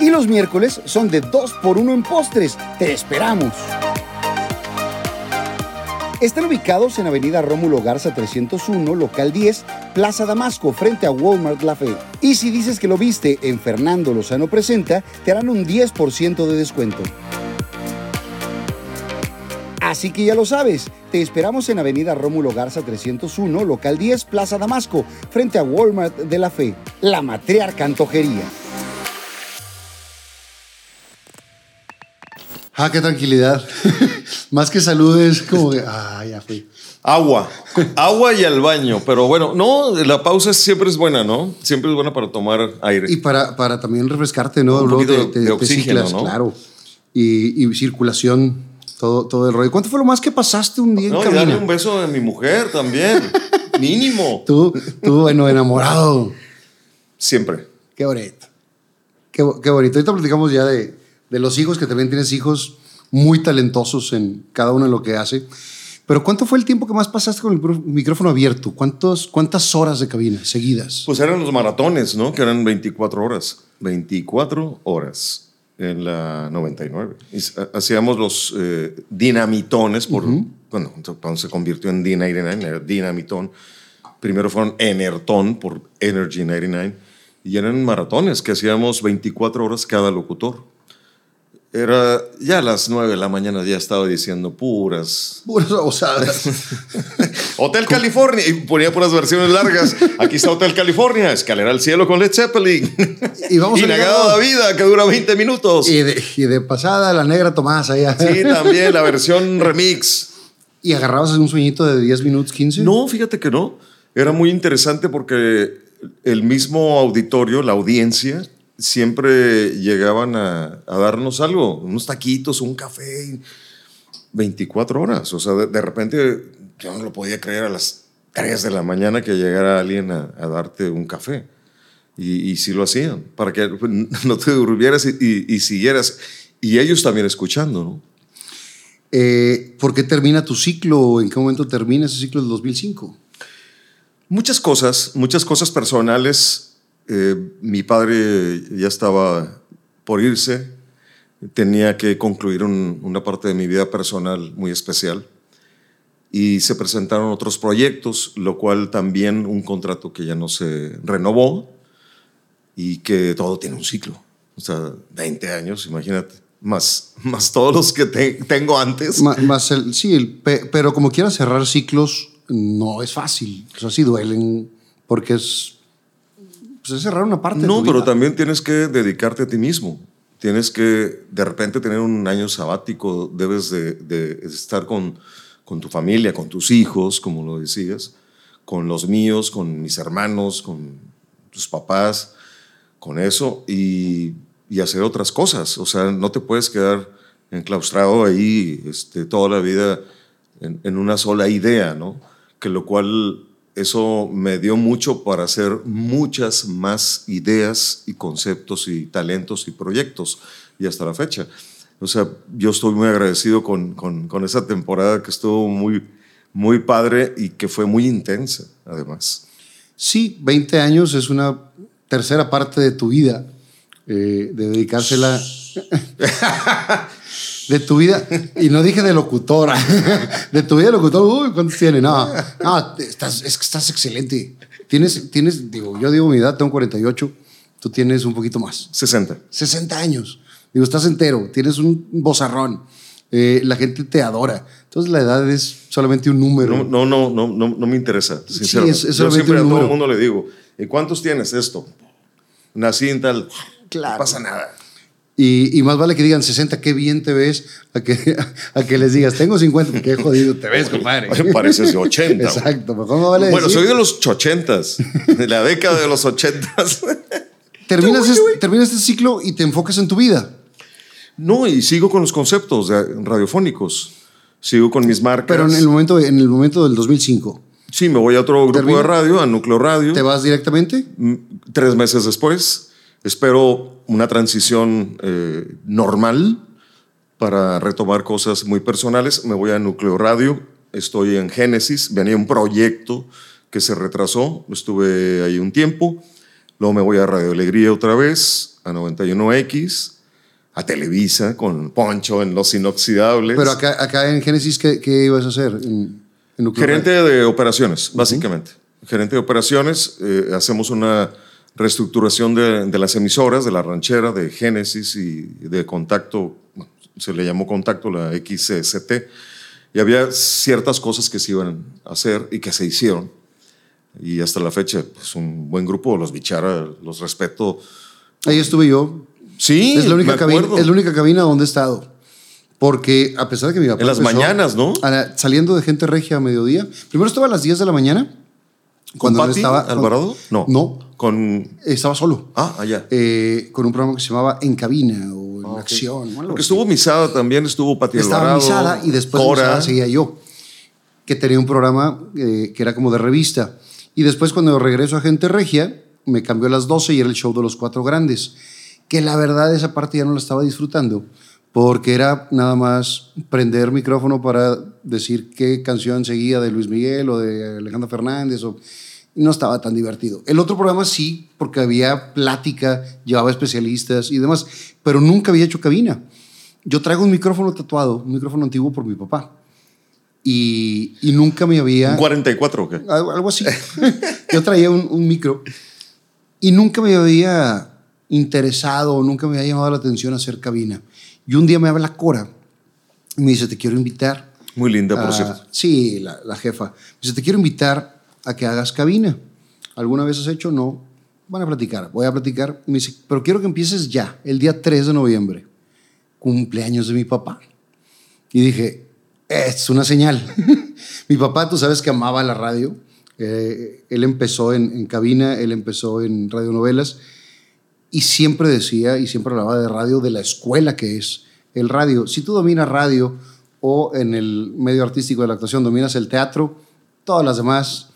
Y los miércoles son de 2 por 1 en postres. ¡Te esperamos! Están ubicados en Avenida Rómulo Garza 301, local 10, Plaza Damasco, frente a Walmart La Fe. Y si dices que lo viste en Fernando Lozano Presenta, te harán un 10% de descuento. Así que ya lo sabes, te esperamos en Avenida Rómulo Garza 301, local 10, Plaza Damasco, frente a Walmart de La Fe, la matriarca antojería. Ah, qué tranquilidad. Más que saludes, como que, ah, ya fui. Agua, agua y al baño. Pero bueno, no, la pausa siempre es buena, ¿no? Siempre es buena para tomar aire. Y para, para también refrescarte, ¿no? Un poquito de, oxígeno, ¿no? Claro. Y, y, circulación, todo, todo el rollo. ¿Cuánto fue lo más que pasaste un día no, en y darle un beso a mi mujer también. Mínimo. Tú, tú, bueno, enamorado. Siempre. Qué bonito. Qué, qué bonito. Ahorita platicamos ya de, de los hijos, que también tienes hijos muy talentosos en cada uno de lo que hace. Pero ¿cuánto fue el tiempo que más pasaste con el micrófono abierto? ¿Cuántos, ¿Cuántas horas de cabina seguidas? Pues eran los maratones, ¿no? Que eran 24 horas. 24 horas en la 99. hacíamos los eh, dinamitones, por, bueno, cuando se convirtió en D99, era dinamitón. Primero fueron Enerton por Energy 99. Y eran maratones que hacíamos 24 horas cada locutor. Era ya a las 9 de la mañana ya estaba diciendo puras. Puras osadas. Hotel California. Y ponía puras versiones largas. Aquí está Hotel California. Escalera al cielo con Led Zeppelin. Y vamos y Negado de vida que dura 20 minutos. Y de, y de, pasada la negra Tomás allá. Sí, también la versión remix. ¿Y agarrabas un sueñito de 10 minutos, 15? No, fíjate que no. Era muy interesante porque el mismo auditorio, la audiencia, siempre llegaban a, darnos algo, unos taquitos, un café, 24 horas. O sea, de, repente yo no lo podía creer a las 3 de la mañana que llegara alguien a, darte un café. Y, y, sí lo hacían, para que no te durmieras y, siguieras. Y ellos también escuchando, ¿no? Eh, ¿Por qué termina tu ciclo? ¿En qué momento termina ese ciclo del 2005? Muchas cosas, muchas cosas personales. Eh, mi padre ya estaba por irse, tenía que concluir una parte de mi vida personal muy especial y se presentaron otros proyectos, lo cual también un contrato que ya no se renovó y que todo tiene un ciclo. O sea, 20 años, imagínate. Más, más todos los que tengo antes. Más, el, sí, pero como quieras cerrar ciclos, no es fácil. O sea, sí duelen porque es, pues es cerrar una parte. No, pero también tienes que dedicarte a ti mismo. Tienes que de repente tener un año sabático, debes de, de estar con, con tu familia, con tus hijos, como lo decías, con los míos, con mis hermanos, con tus papás, con eso y, y hacer otras cosas. O sea, no te puedes quedar enclaustrado ahí este, toda la vida en, en una sola idea, ¿no? que lo cual eso me dio mucho para hacer muchas más ideas y conceptos y talentos y proyectos y hasta la fecha. O sea, yo estoy muy agradecido con, con, con esa temporada que estuvo muy, muy padre y que fue muy intensa, además. Sí, 20 años es una tercera parte de tu vida, eh, de dedicársela. de tu vida, y no dije de locutora, de tu vida de locutora, uy, ¿cuántos tienes? No, no estás, es que estás excelente. Tienes, tienes, digo, yo digo mi edad, tengo 48, tú tienes un poquito más. 60. 60 años. Digo, estás entero, tienes un bozarrón, eh, la gente te adora. Entonces la edad es solamente un número. No, no, no, no, no, me interesa, sinceramente. Sí, es, yo siempre a todo el mundo le digo, ¿y cuántos tienes esto? Nací en tal... Claro. No pasa nada. Y, más vale que digan 60, qué bien te ves, a que, a que les digas, tengo 50, qué jodido te ves, compadre. Pareces de 80. Exacto, mejor me vale Bueno, soy de los 80, de la década de los 80. terminas, este, terminas este ciclo y te enfocas en tu vida. No, y sigo con los conceptos radiofónicos. Sigo con mis marcas. Pero en el momento, en el momento del 2005. Sí, me voy a otro grupo de radio, a Núcleo Radio. ¿Te vas directamente? Mm, tres meses después. Espero una transición eh, normal para retomar cosas muy personales. Me voy a Núcleo Radio, estoy en Génesis, venía un proyecto que se retrasó, estuve ahí un tiempo, luego me voy a Radio Alegría otra vez, a 91X, a Televisa con Poncho en Los Inoxidables. Pero acá, acá en Génesis, ¿qué, ibas a hacer? Gerente de operaciones, básicamente. Gerente de operaciones, eh, hacemos una reestructuración de, las emisoras, de la ranchera, de Génesis y de Contacto, se le llamó Contacto, la XCT, y había ciertas cosas que se iban a hacer y que se hicieron. Y hasta la fecha, es pues, un buen grupo, los Bichara, los respeto. Ahí estuve yo. Sí, es la única, cabina, es la única cabina donde he estado. Porque a pesar de que mi papá. En las mañanas, ¿no? saliendo de gente regia a mediodía. Primero estaba a las 10 de la mañana. Cuando ¿Con estaba. ¿Alvarado? No. No. Con... Estaba solo. Ah, allá. Eh, con un programa que se llamaba En Cabina o En ah, Acción. Porque estuvo Misada también, estuvo Pati Estaba Misada y después de Misada seguía yo, que tenía un programa eh, que era como de revista. Y después cuando regreso a Gente Regia, me cambió a las 12 y era el show de los cuatro grandes. Que la verdad esa parte ya no la estaba disfrutando porque era nada más prender micrófono para decir qué canción seguía de Luis Miguel o de Alejandro Fernández o no estaba tan divertido. El otro programa sí, porque había plática, llevaba especialistas y demás, pero nunca había hecho cabina. Yo traigo un micrófono tatuado, un micrófono antiguo por mi papá. Y, y nunca me había... ¿Un 44 o qué? Algo, así. Yo traía un, un, micro y nunca me había interesado, nunca me había llamado la atención hacer cabina. Y un día me habla Cora y me dice, te quiero invitar. Muy linda, por cierto. Sí, la, la jefa. Me dice, te quiero invitar a que hagas cabina. ¿Alguna vez has hecho? No. Van a platicar. Voy a platicar. Pero quiero que empieces ya, el día 3 de noviembre, cumpleaños de mi papá. Y dije, es una señal. mi papá, tú sabes que amaba la radio. Eh, él empezó en, en, cabina, él empezó en radionovelas y siempre decía y siempre hablaba de radio, de la escuela que es el radio. Si tú dominas radio o en el medio artístico de la actuación dominas el teatro, todas las demás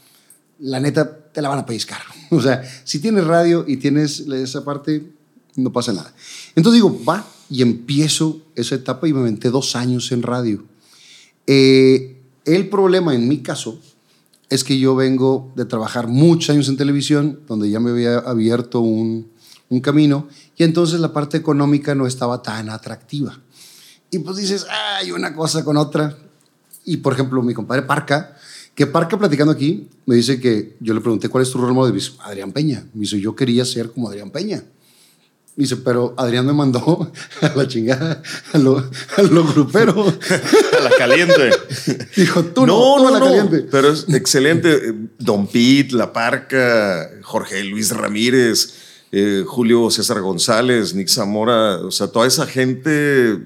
la neta te la van a pellizcar. O sea, si tienes radio y tienes esa parte, no pasa nada. Entonces digo, va, y empiezo esa etapa y me aventé dos años en radio. Eh, el problema en mi caso es que yo vengo de trabajar muchos años en televisión, donde ya me había abierto un, un camino, y entonces la parte económica no estaba tan atractiva. Y pues dices, hay una cosa con otra. Y por ejemplo, mi compadre Parca, que Parca platicando aquí, me dice que yo le pregunté cuál es tu rol modelo. Dice, Adrián Peña. Me dice, yo quería ser como Adrián Peña. Dice, pero Adrián me mandó a la chingada, a lo, a lo grupero. a la caliente. Dijo, tú no, no, no, a la caliente. Pero es excelente. Don Pete, La Parca, Jorge Luis Ramírez, eh, Julio César González, Nick Zamora, o sea, toda esa gente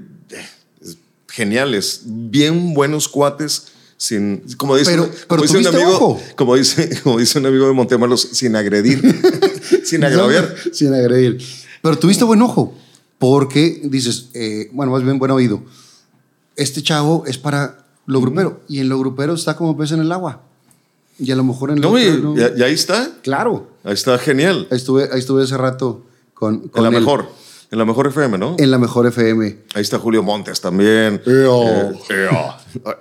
geniales, bien buenos cuates. Sin, como dice, pero, un amigo, como dice, como dice un amigo de Montemorelos, sin agredir, sin agraviar. sin agredir. Pero tuviste buen ojo, porque dices, eh, bueno, más bien buen oído. Este chavo es para lo grupero, y en lo grupero está como pez en el agua. Y a lo mejor en no, y, ahí está. Claro. Ahí está genial. Ahí estuve, ahí estuve hace rato con, con la mejor. En la mejor FM, ¿no? En la mejor FM. Ahí está Julio Montes también. Ea, eh,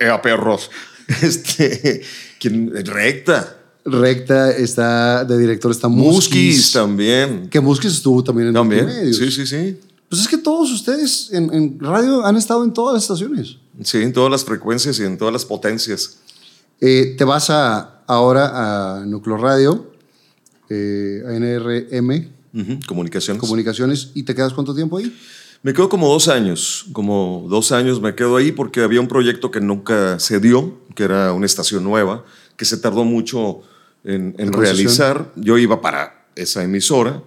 ea, perros. Este, ¿quién? Recta. Recta está de director, está Muskis. Muskis también. Que Muskis estuvo también en También. Sí, sí, sí. Pues es que todos ustedes en, en, radio han estado en todas las estaciones. Sí, en todas las frecuencias y en todas las potencias. Eh, te vas a, ahora a Núcleo Radio, eh, a NRM, Comunicaciones. Comunicaciones. ¿Y te quedas cuánto tiempo ahí? Me quedo como dos años, como dos años me quedo ahí porque había un proyecto que nunca se dio, que era una estación nueva, que se tardó mucho en, realizar. Yo iba para esa emisora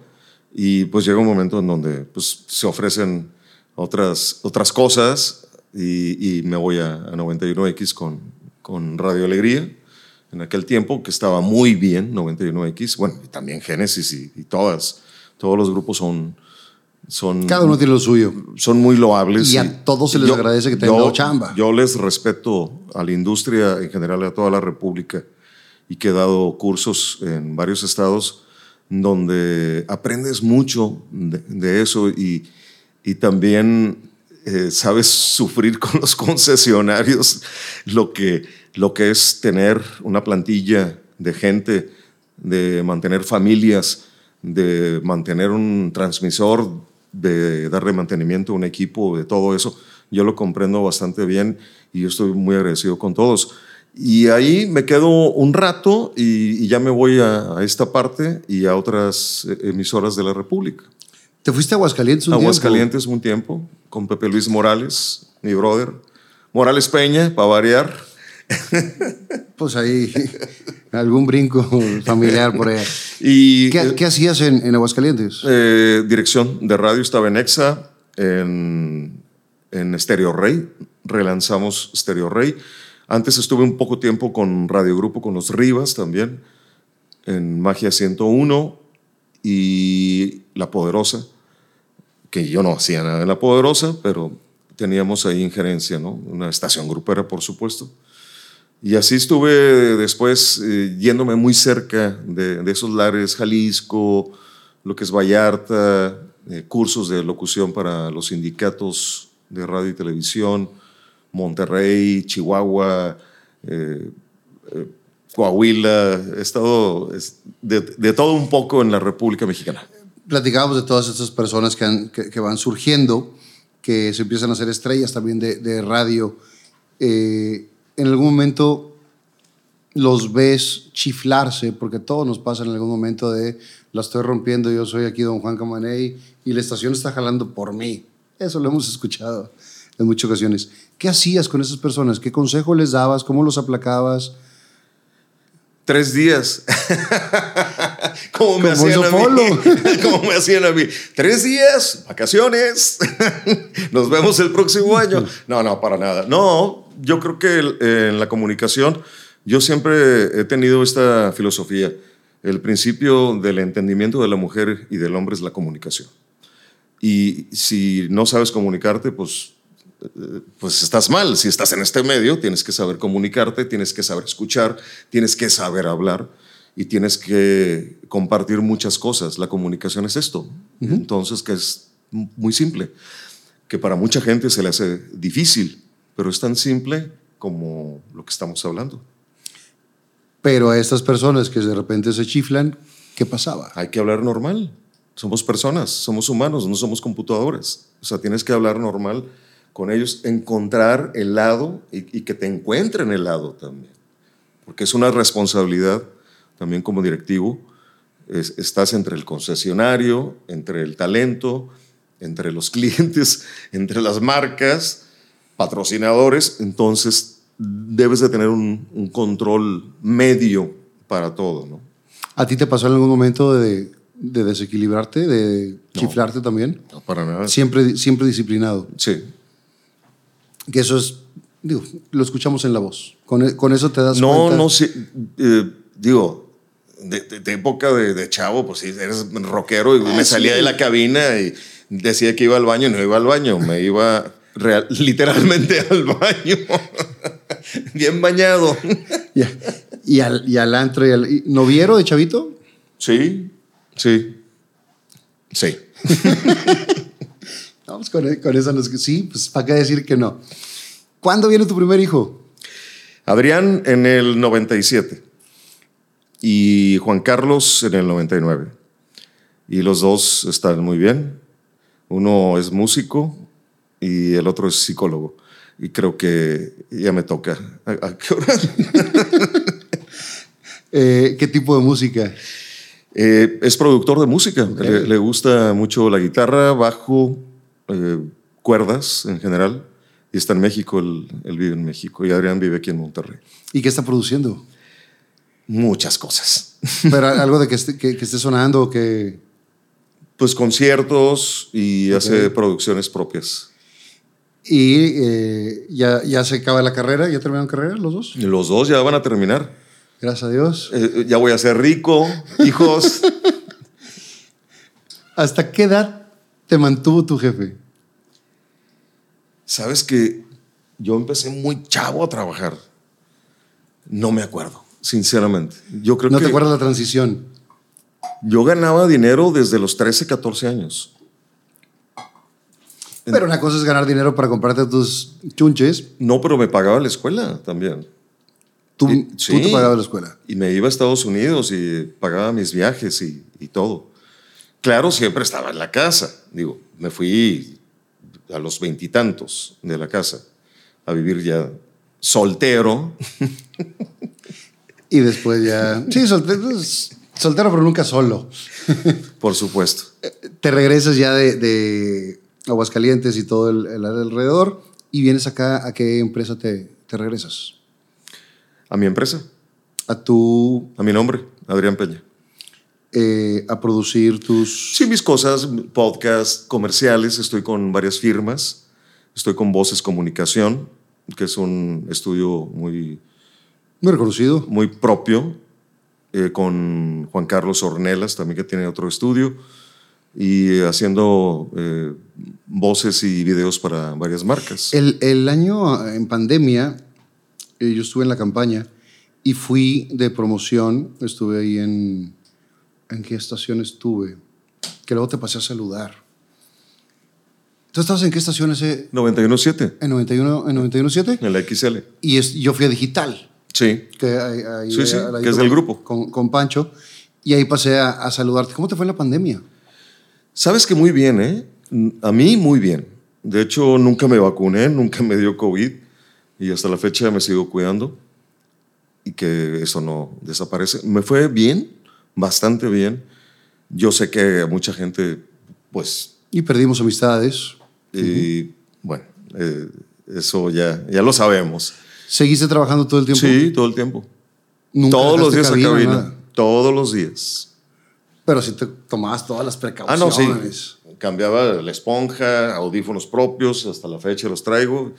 y pues llega un momento en donde pues, se ofrecen otras, otras cosas y, me voy a, a 91X con, con Radio Alegría en aquel tiempo, que estaba muy bien, 91X, bueno, y también Génesis y, y todas todos los grupos son... son Cada uno tiene lo suyo. Son muy loables. Y a todos se les agradece que tengan chamba. Yo les respeto a la industria en general, a toda la República, y que he dado cursos en varios estados donde aprendes mucho de, eso y, y también eh, sabes sufrir con los concesionarios lo que, lo que es tener una plantilla de gente, de mantener familias de mantener un transmisor, de darle mantenimiento a un equipo, de todo eso, yo lo comprendo bastante bien y yo estoy muy agradecido con todos. Y ahí me quedo un rato y, ya me voy a, esta parte y a otras emisoras de la República. ¿Te fuiste a Aguascalientes un Aguascalientes un tiempo, con Pepe Luis Morales, mi brother. Morales Peña, para variar. Pues ahí, algún brinco familiar por ahí. Y, ¿Qué, hacías en, Aguascalientes? Eh, dirección de radio estaba en EXA, en, en Stereo Rey. Relanzamos Stereo Rey. Antes estuve un poco tiempo con Radio Grupo, con los Rivas también, en Magia 101 y La Poderosa, que yo no hacía nada en La Poderosa, pero teníamos ahí injerencia, ¿no? Una estación grupera, por supuesto. Y así estuve después eh, yéndome muy cerca de, esos lares, Jalisco, lo que es Vallarta, eh, cursos de locución para los sindicatos de radio y televisión, Monterrey, Chihuahua, eh, Coahuila, he estado de, todo un poco en la República Mexicana. Platicábamos de todas estas personas que, que, van surgiendo, que se empiezan a hacer estrellas también de radio en algún momento los ves chiflarse, porque todo nos pasa en algún momento de la estoy rompiendo, yo soy aquí don Juan Camaney y la estación está jalando por mí. Eso lo hemos escuchado en muchas ocasiones. ¿Qué hacías con esas personas? ¿Qué consejo les dabas? ¿Cómo los aplacabas? Tres días. ¿Cómo me hacían a mí? ¿Cómo me hacían a mí? Tres días, vacaciones. Nos vemos el próximo año. No, no, para nada. No, yo creo que en la comunicación yo siempre he tenido esta filosofía. El principio del entendimiento de la mujer y del hombre es la comunicación. Y si no sabes comunicarte, pues, pues estás mal. Si estás en este medio, tienes que saber comunicarte, tienes que saber escuchar, tienes que saber hablar. y tienes que compartir muchas cosas. La comunicación es esto. Entonces, que es muy simple, que para mucha gente se le hace difícil, pero es tan simple como lo que estamos hablando. Pero a estas personas que de repente se chiflan, ¿qué pasaba? Hay que hablar normal. Somos personas, somos humanos, no somos computadoras. O sea, tienes que hablar normal con ellos, encontrar el lado y, que te encuentren el lado también. Porque es una responsabilidad también como directivo. estás entre el concesionario, entre el talento, entre los clientes, entre las marcas, patrocinadores. Entonces, debes de tener un, un control medio para todo, ¿no? ¿A ti te pasó en algún momento de, de desequilibrarte, de chiflarte también? No, para nada. Siempre, siempre disciplinado. Sí. Que eso es, digo, lo escuchamos en la voz. Con, e, con eso te das no, cuenta. No, no sé. Eh, digo, de, de, época de, de, chavo, pues sí, eres rockero y ah, me salía de la cabina y decía que iba al baño y no iba al baño. Me iba real, literalmente al baño. Bien bañado. Y, al, y al antro. Y al, ¿Noviero de chavito? Sí, sí. Sí. Vamos con, con eso. Nos, sí, pues para qué decir que no. ¿Cuándo viene tu primer hijo? Adrián en el 97 y Juan Carlos en el 99. Y los dos están muy bien. Uno es músico y el otro es psicólogo. Y creo que ya me toca. ¿A, qué hora? Eh, ¿Qué tipo de música? Eh, es productor de música. Le, gusta mucho la guitarra, bajo, eh, cuerdas en general. Y está en México, él, vive en México. Y Adrián vive aquí en Monterrey. ¿Y qué está produciendo? Muchas cosas. Pero algo de que esté, que, esté sonando, que... Pues conciertos y hace producciones propias. ¿Y eh, ya, ya se acaba la carrera? ¿Ya terminaron carrera los dos? Los dos ya van a terminar. Gracias a Dios. Eh, ya voy a ser rico, hijos. ¿Hasta qué edad te mantuvo tu jefe? Sabes que yo empecé muy chavo a trabajar. No me acuerdo, sinceramente. Yo creo ¿No te acuerdas la transición? Yo ganaba dinero desde los 13, 14 años. Pero una cosa es ganar dinero para comprarte tus chunches. No, pero me pagaba la escuela también. ¿Tú, te pagabas la escuela? Y me iba a Estados Unidos y pagaba mis viajes y, y, todo. Claro, siempre estaba en la casa. Digo, me fui a los veintitantos de la casa a vivir ya soltero. y después ya... Sí, soltero, soltero pero nunca solo. Por supuesto. Te regresas ya de, de Aguascalientes y todo el, el, alrededor y vienes acá, ¿a qué empresa te, te regresas? A mi empresa. A tu... A mi nombre, Adrián Peña. Eh, a producir tus... Sí, mis cosas, podcast, comerciales, estoy con varias firmas, estoy con Voces Comunicación, que es un estudio muy... Muy reconocido. Muy propio, eh, con Juan Carlos Ornelas, también que tiene otro estudio y haciendo eh, voces y videos para varias marcas. El, el, año en pandemia, eh, yo estuve en la campaña y fui de promoción, estuve ahí en... ¿En qué estación estuve? Que luego te pasé a saludar. ¿Tú estabas en qué estación ese? 91.7. ¿En 91, en 91.7? En la XL. Y es, yo fui a Digital. Sí. Que, ahí, sí, sí, que es del grupo. Con, con, Pancho. Y ahí pasé a, a saludarte. ¿Cómo te fue en la pandemia? Sabes que muy bien, ¿eh? A mí muy bien. De hecho, nunca me vacuné, nunca me dio COVID y hasta la fecha me sigo cuidando y que eso no desaparece. Me fue bien, bastante bien. Yo sé que mucha gente, pues... Y perdimos amistades. Y bueno, eh, eso ya, ya lo sabemos. ¿Seguiste trabajando todo el tiempo? Sí, todo el tiempo. Todos los días cabina, cabina. Todos los días. Pero si te tomabas todas las precauciones. Ah, no, sí. Cambiaba la esponja, audífonos propios, hasta la fecha los traigo.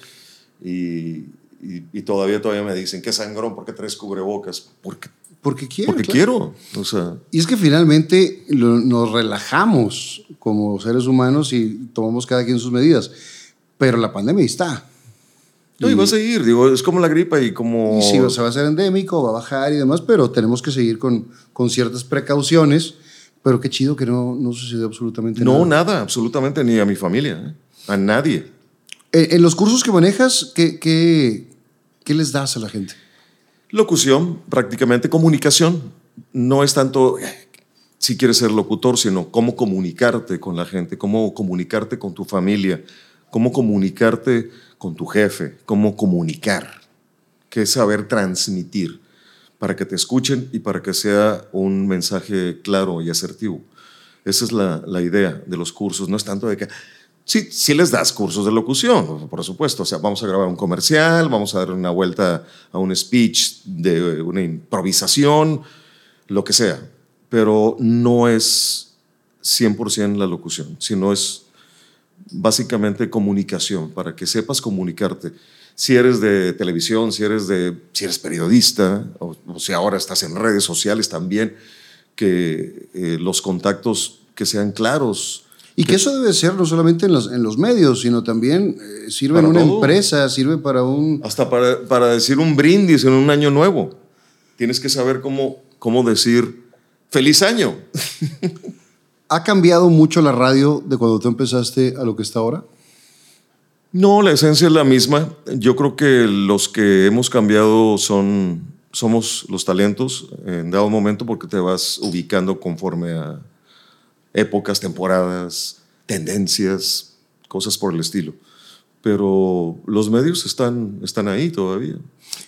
Y, y, todavía, todavía me dicen, ¿qué sangrón? ¿Por qué traes cubrebocas? Porque, porque quiero. Porque quiero. O sea. Y es que finalmente nos relajamos como seres humanos y tomamos cada quien sus medidas. Pero la pandemia está. No, y va a seguir, digo, es como la gripa y como... Y sí, o sea, va a ser endémico, va a bajar y demás, pero tenemos que seguir con, con ciertas precauciones. Pero qué chido que no, no sucedió absolutamente no, nada. No, nada, absolutamente, ni a mi familia, ¿eh? a nadie. En, en, los cursos que manejas, ¿qué, qué, ¿qué les das a la gente? Locución, prácticamente comunicación. No es tanto eh, si quieres ser locutor, sino cómo comunicarte con la gente, cómo comunicarte con tu familia, cómo comunicarte con tu jefe, cómo comunicar, qué es saber transmitir para que te escuchen y para que sea un mensaje claro y asertivo. Esa es la, la idea de los cursos, no es tanto de que, sí, sí les das cursos de locución, por supuesto, o sea, vamos a grabar un comercial, vamos a dar una vuelta a un speech de una improvisación, lo que sea, pero no es 100% la locución, sino es básicamente comunicación, para que sepas comunicarte. Si eres de televisión, si eres, de, si eres periodista, o, o si ahora estás en redes sociales también, que eh, los contactos que sean claros. Y que, que eso debe ser no solamente en los, en los medios, sino también eh, sirve en una todo. empresa, sirve para un... Hasta para, para decir un brindis en un año nuevo. Tienes que saber cómo, cómo decir feliz año. ¿Ha cambiado mucho la radio de cuando tú empezaste a lo que está ahora? No, la esencia es la misma. Yo creo que los que hemos cambiado son, somos los talentos en dado momento porque te vas ubicando conforme a épocas, temporadas, tendencias, cosas por el estilo. Pero los medios están, están ahí todavía.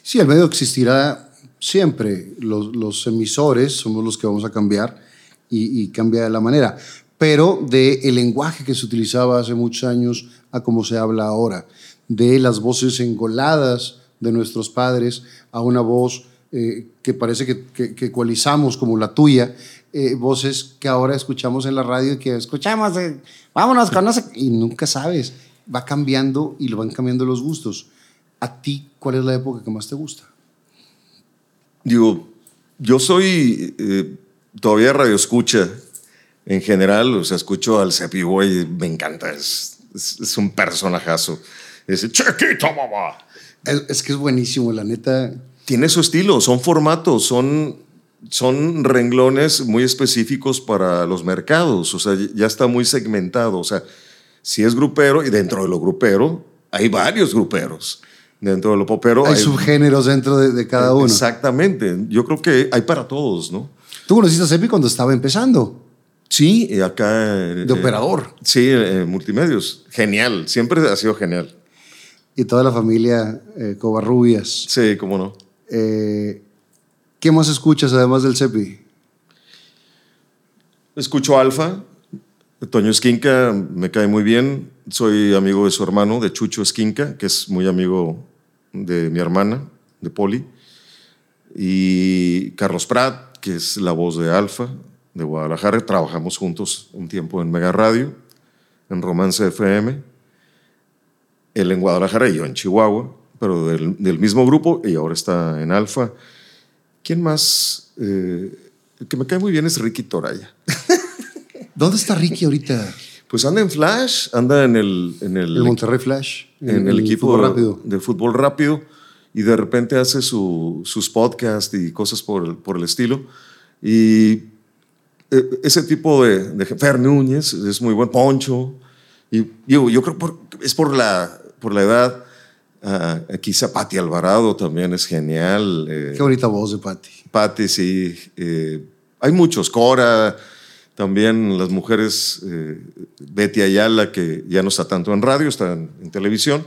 Sí, el medio existirá siempre. Los, los emisores somos los que vamos a cambiar y, y cambia de la manera. Pero del el lenguaje que se utilizaba hace muchos años a cómo se habla ahora, de las voces engoladas de nuestros padres a una voz eh, que parece que, que, que, ecualizamos como la tuya, eh, voces que ahora escuchamos en la radio y que escuchamos, eh, vámonos, conoce, y nunca sabes, va cambiando y lo van cambiando los gustos. ¿A ti cuál es la época que más te gusta? Digo, yo soy eh, todavía radio escucha en general, o sea, escucho al Cepi Boy, me encanta, es, es, es, un personajazo. Ese chiquito, mamá. Es, es, que es buenísimo, la neta. Tiene su estilo, son formatos, son, son renglones muy específicos para los mercados, o sea, ya está muy segmentado, o sea, si es grupero y dentro de lo grupero hay varios gruperos. Dentro de lo popero hay, hay subgéneros dentro de, de, cada uno. Exactamente, yo creo que hay para todos, ¿no? Tú conociste a Cepi cuando estaba empezando. Sí, acá. De eh, operador. Sí, eh, multimedios. Genial, siempre ha sido genial. Y toda la familia eh, Covarrubias. Sí, cómo no. Eh, ¿Qué más escuchas además del CEPI? Escucho Alfa. Toño Esquinca me cae muy bien. Soy amigo de su hermano, de Chucho Esquinca, que es muy amigo de mi hermana, de Poli. Y Carlos Prat, que es la voz de Alfa, de Guadalajara. Trabajamos juntos un tiempo en Mega Radio, en Romance FM. Él en Guadalajara y yo en Chihuahua, pero del, del mismo grupo y ahora está en Alfa. ¿Quién más? Eh, el que me cae muy bien es Ricky Toraya. ¿Dónde está Ricky ahorita? Pues anda en Flash, anda en el... En el, el Monterrey Flash. En, en el, el, equipo fútbol rápido. de fútbol rápido y de repente hace su, sus podcasts y cosas por por el estilo. Y ese tipo de, de Fer Núñez es muy buen, Poncho. Y yo, yo creo por, es por la, por la edad. Uh, quizá Patti Alvarado también es genial. Eh, Qué bonita voz de Patti. Patti, sí. Eh, hay muchos. Cora, también las mujeres. Eh, Betty Ayala, que ya no está tanto en radio, está en, en televisión,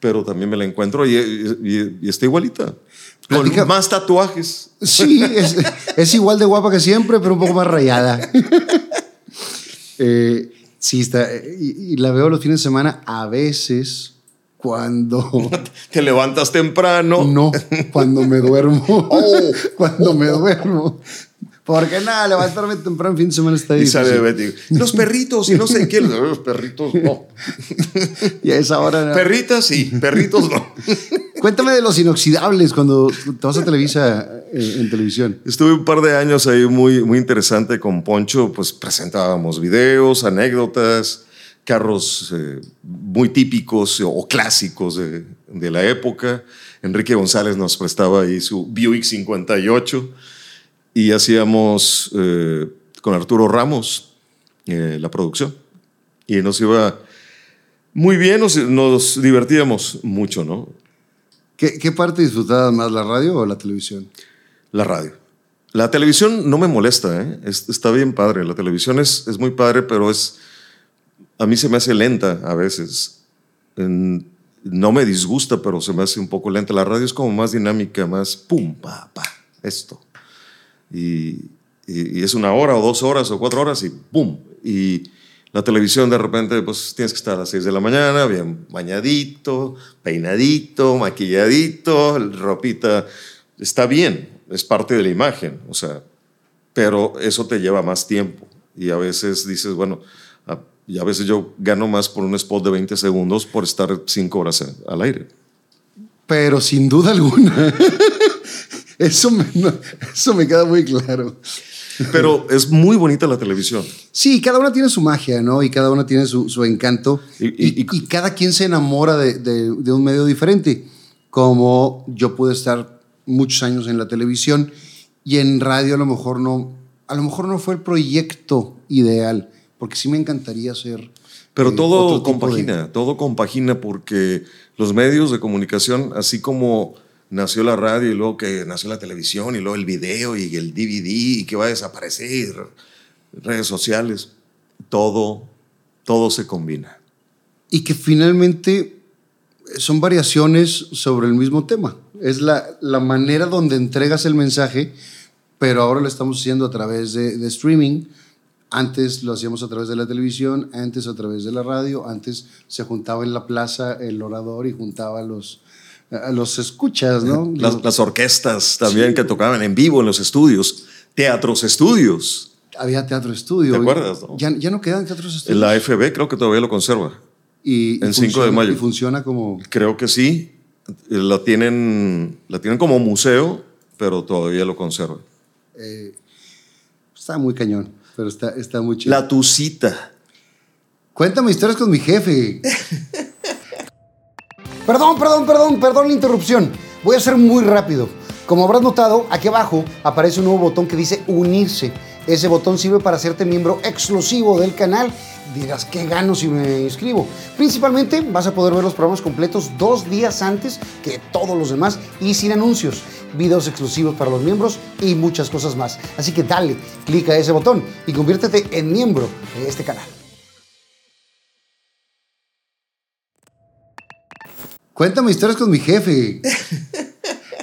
pero también me la encuentro y, y, y está igualita. Platica. Con más tatuajes. Sí, es, es, igual de guapa que siempre, pero un poco más rayada. eh, sí, está. Y, y, la veo los fines de semana a veces cuando. Te levantas temprano. No, cuando me duermo. Oh. cuando me duermo. Porque nada, levantarme temprano en fin de semana está. Y sale Betty. Los perritos, y no sé qué. Los perritos no. Y a esa hora. No. Perritas sí, perritos no. Cuéntame de los inoxidables cuando te vas a Televisa eh, en televisión. Estuve un par de años ahí muy, muy interesante con Poncho, pues presentábamos videos, anécdotas, carros eh, muy típicos o clásicos de, de la época. Enrique González nos prestaba ahí su Buick 58 y hacíamos eh, con Arturo Ramos eh, la producción. Y nos iba muy bien, nos, nos divertíamos mucho, ¿no? ¿Qué, ¿Qué, parte disfrutabas más, la radio o la televisión? La radio. La televisión no me molesta, ¿eh? está bien padre. La televisión es, es muy padre, pero es, a mí se me hace lenta a veces. no me disgusta, pero se me hace un poco lenta. La radio es como más dinámica, más pum, pa, pa, esto. Y, y, es una hora o dos horas o cuatro horas y pum. Y la televisión de repente, pues tienes que estar a las seis de la mañana, bien bañadito, peinadito, maquilladito, ropita. Está bien, es parte de la imagen, o sea, pero eso te lleva más tiempo. Y a veces dices, bueno, y a veces yo gano más por un spot de 20 segundos por estar cinco horas al aire. Pero sin duda alguna, eso me, eso me queda muy claro. Pero es muy bonita la televisión. Sí, cada una tiene su magia, ¿no? Y cada una tiene su, su encanto. Y, y, cada quien se enamora de, de, de, un medio diferente. Como yo pude estar muchos años en la televisión y en radio a lo mejor no, a lo mejor no fue el proyecto ideal, porque sí me encantaría ser. Pero eh, todo compagina, todo compagina porque los medios de comunicación, así como nació la radio y luego que nació la televisión y luego el video y el DVD y que va a desaparecer, redes sociales, todo, todo se combina. Y que finalmente son variaciones sobre el mismo tema. Es la, la manera donde entregas el mensaje, pero ahora lo estamos haciendo a través de, de streaming. Antes lo hacíamos a través de la televisión, antes a través de la radio, antes se juntaba en la plaza el orador y juntaba los, a los escuchas, ¿no? Las, las orquestas también que tocaban en vivo en los estudios, teatros estudios. Había teatro estudio. ¿Te acuerdas? No? Ya, ya no quedan teatros estudios. En la FB creo que todavía lo conserva. Y, en 5 de mayo. Y funciona como. Creo que sí. La tienen, la tienen como museo, pero todavía lo conserva. Eh, está muy cañón, pero está, está muy chido. La Tucita. Cuéntame historias con mi jefe. Perdón, perdón, perdón, perdón la interrupción. Voy a ser muy rápido. Como habrás notado, aquí abajo aparece un nuevo botón que dice unirse. Ese botón sirve para hacerte miembro exclusivo del canal. Dirás, ¿qué gano si me inscribo? Principalmente vas a poder ver los programas completos dos días antes que todos los demás y sin anuncios, videos exclusivos para los miembros y muchas cosas más. Así que dale, clica ese botón y conviértete en miembro de este canal. Cuéntame historias con mi jefe.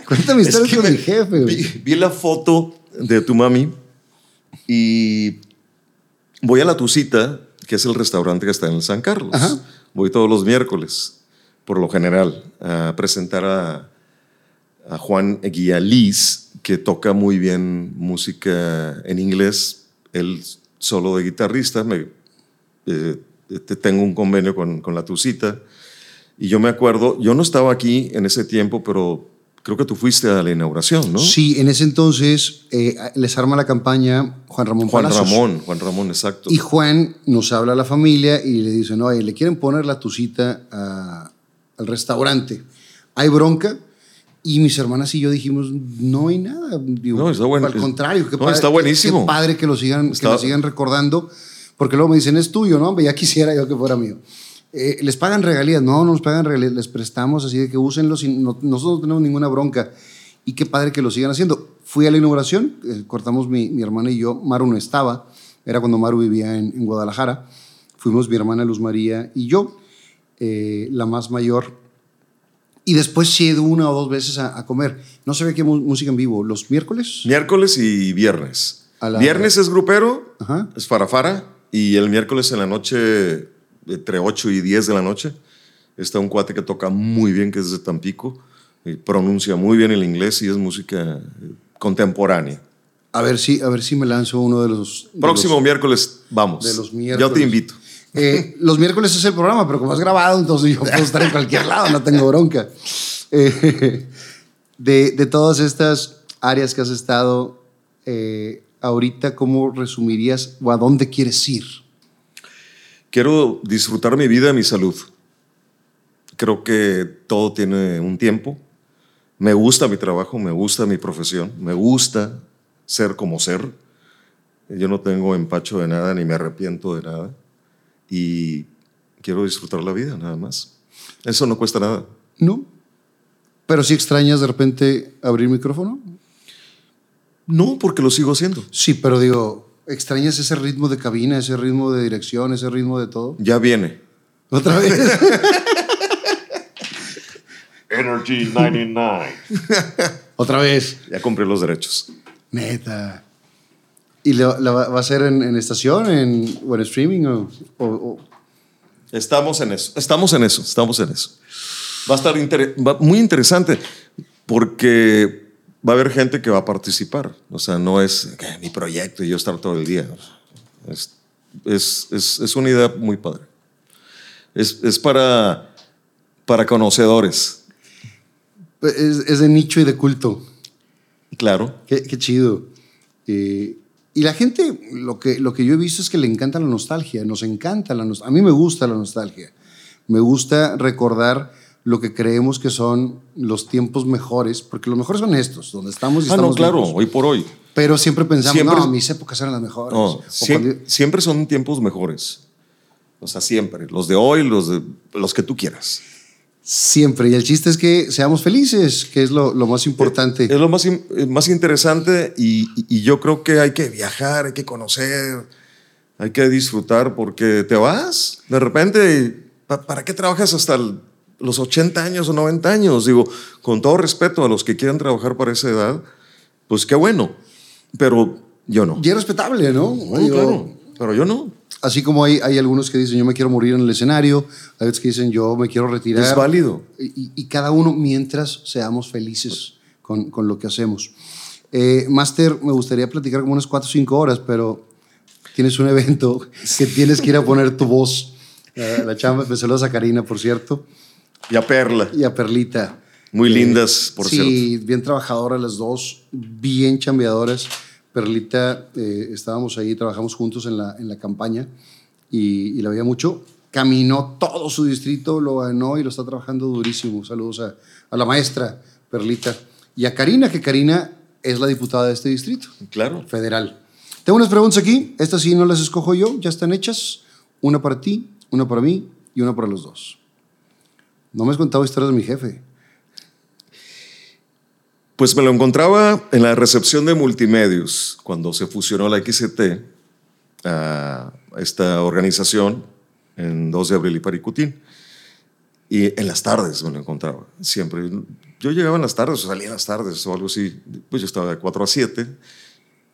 Cuéntame historias con mi jefe. Vi, vi, la foto de tu mami y voy a la Tucita, que es el restaurante que está en el San Carlos. Ajá. Voy todos los miércoles, por lo general, a presentar a, a Juan Liz, que toca muy bien música en inglés. Él solo de guitarrista. Me, eh, tengo un convenio con, con la Tucita y yo me acuerdo, yo no estaba aquí en ese tiempo, pero creo que tú fuiste a la inauguración, ¿no? Sí, en ese entonces eh, les arma la campaña Juan Ramón Juan Palazos. Ramón, Juan Ramón, exacto. Y Juan nos habla a la familia y le dice, no, le quieren poner la tucita a, al restaurante. Hay bronca. Y mis hermanas y yo dijimos, no hay nada. Digo, no, está bueno. Al contrario, qué no, padre, está buenísimo. Qué, qué padre que lo sigan, está... que lo sigan recordando. Porque luego me dicen, es tuyo, ¿no? Ya quisiera yo que fuera mío. Eh, les pagan regalías, no, no nos pagan regalías, les prestamos así de que úsenlos y no, nosotros no tenemos ninguna bronca. Y qué padre que lo sigan haciendo. Fui a la inauguración, eh, cortamos mi, mi, hermana y yo, Maru no estaba, era cuando Maru vivía en, en Guadalajara. Fuimos mi hermana Luz María y yo, eh, la más mayor. Y después sí he ido una o dos veces a, a comer. No se ve qué música en vivo, los miércoles. Miércoles y viernes. La... Viernes es grupero, Ajá. es farafara, y el miércoles en la noche entre 8 y 10 de la noche. Está un cuate que toca muy bien, que es de Tampico, y pronuncia muy bien el inglés y es música contemporánea. A ver si, a ver si me lanzo uno de los... De Próximo los, miércoles, vamos. De los miércoles. Yo te invito. Eh, los miércoles es el programa, pero como has grabado, entonces yo puedo estar en cualquier lado, no tengo bronca. Eh, de, de, todas estas áreas que has estado, eh, ahorita, ¿cómo resumirías o a dónde quieres ir? Quiero disfrutar mi vida y mi salud. Creo que todo tiene un tiempo. Me gusta mi trabajo, me gusta mi profesión, me gusta ser como ser. Yo no tengo empacho de nada ni me arrepiento de nada. Y quiero disfrutar la vida, nada más. Eso no cuesta nada. No. Pero si extrañas de repente abrir micrófono. No, porque lo sigo haciendo. Sí, pero digo, ¿extrañas ese ritmo de cabina, ese ritmo de dirección, ese ritmo de todo? Ya viene. ¿Otra vez? Energy 99. Otra vez. Ya compré los derechos. Neta. ¿Y la, la va va a ser en, en estación en, o en streaming? O, o- o- Estamos en eso, estamos en eso, estamos en eso. Va a estar inter- va- muy interesante porque va a haber gente que va a participar. O sea, no es "Que mi proyecto y yo estar todo el día. Es, es, es- es una idea muy padre. Es, es para, para conocedores, es, es de nicho y de culto. claro. Qué, qué chido. Eh, y la gente, lo que, lo que yo he visto es que le encanta la nostalgia, nos encanta la nostalgia. A mí me gusta la nostalgia. Me gusta recordar lo que creemos que son los tiempos mejores, porque los mejores son estos, donde estamos y Ah, no, estamos claro, vivos. hoy por hoy. Pero siempre pensamos, Siempre- no, mis épocas eran las mejores. No, O siem- cuando- siempre son tiempos mejores. O sea, siempre. Los de hoy, los, de, los que tú quieras. Siempre. Y el chiste es que seamos felices, que es lo, lo más importante. Es lo más, eh, más interesante y, y yo creo que hay que viajar, hay que conocer, hay que disfrutar porque te vas de repente. y, ¿pa- ¿Para qué trabajas hasta el- los 80 años o 90 años? Digo, con todo respeto a los que quieran trabajar para esa edad, pues qué bueno, pero yo no. y es respetable, ¿no? No, Digo, claro, pero yo no. Así como hay, hay algunos que dicen, yo me quiero morir en el escenario, hay otros que dicen, yo me quiero retirar. Es válido. Y, y cada uno mientras seamos felices con, con lo que hacemos. Eh, Master, me gustaría platicar como unas 4 o 5 horas, pero tienes un evento que tienes que ir a poner tu voz. La chamba, me saludas a Karina, por cierto, Y a Perla, y a Perlita. muy lindas, por cierto. Sí, bien trabajadoras las dos, bien chambeadoras. Perlita, eh, estábamos ahí, trabajamos juntos en la, en la campaña y, y la veía mucho. Caminó todo su distrito, lo ganó y lo está trabajando durísimo. Saludos a, a la maestra Perlita y a Karina, que Karina es la diputada de este distrito Claro. federal. Tengo unas preguntas aquí, estas sí no las escojo yo, ya están hechas. Una para ti, una para mí y una para los dos. No me has contado historias de mi jefe. Pues me lo encontraba en la recepción de multimedios, cuando se fusionó la XT a esta organización en 2 de abril y Paricutín. Y en las tardes me lo encontraba, siempre. Yo llegaba en las tardes, o salía en las tardes o algo así. Pues yo estaba de 4 a 7.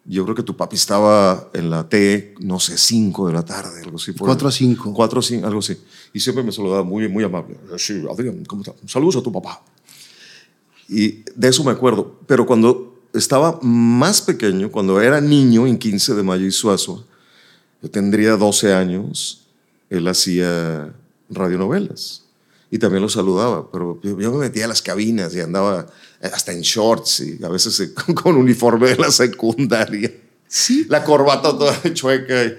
Yo creo que tu papi estaba en la T, no sé, 5 de la tarde, algo así. por ahí. 4 a 5. 4 a 5, algo así. Y siempre me saludaba muy, muy amable. Sí, Adrián, ¿cómo estás? Saludos a tu papá. Y de eso me acuerdo. Pero cuando estaba más pequeño, cuando era niño en 15 de mayo y Suazo, yo tendría 12 años, él hacía radionovelas. Y también lo saludaba, pero yo, yo me metía a las cabinas y andaba hasta en shorts y a veces eh, con, con uniforme de la secundaria. Sí. La corbata toda chueca. y-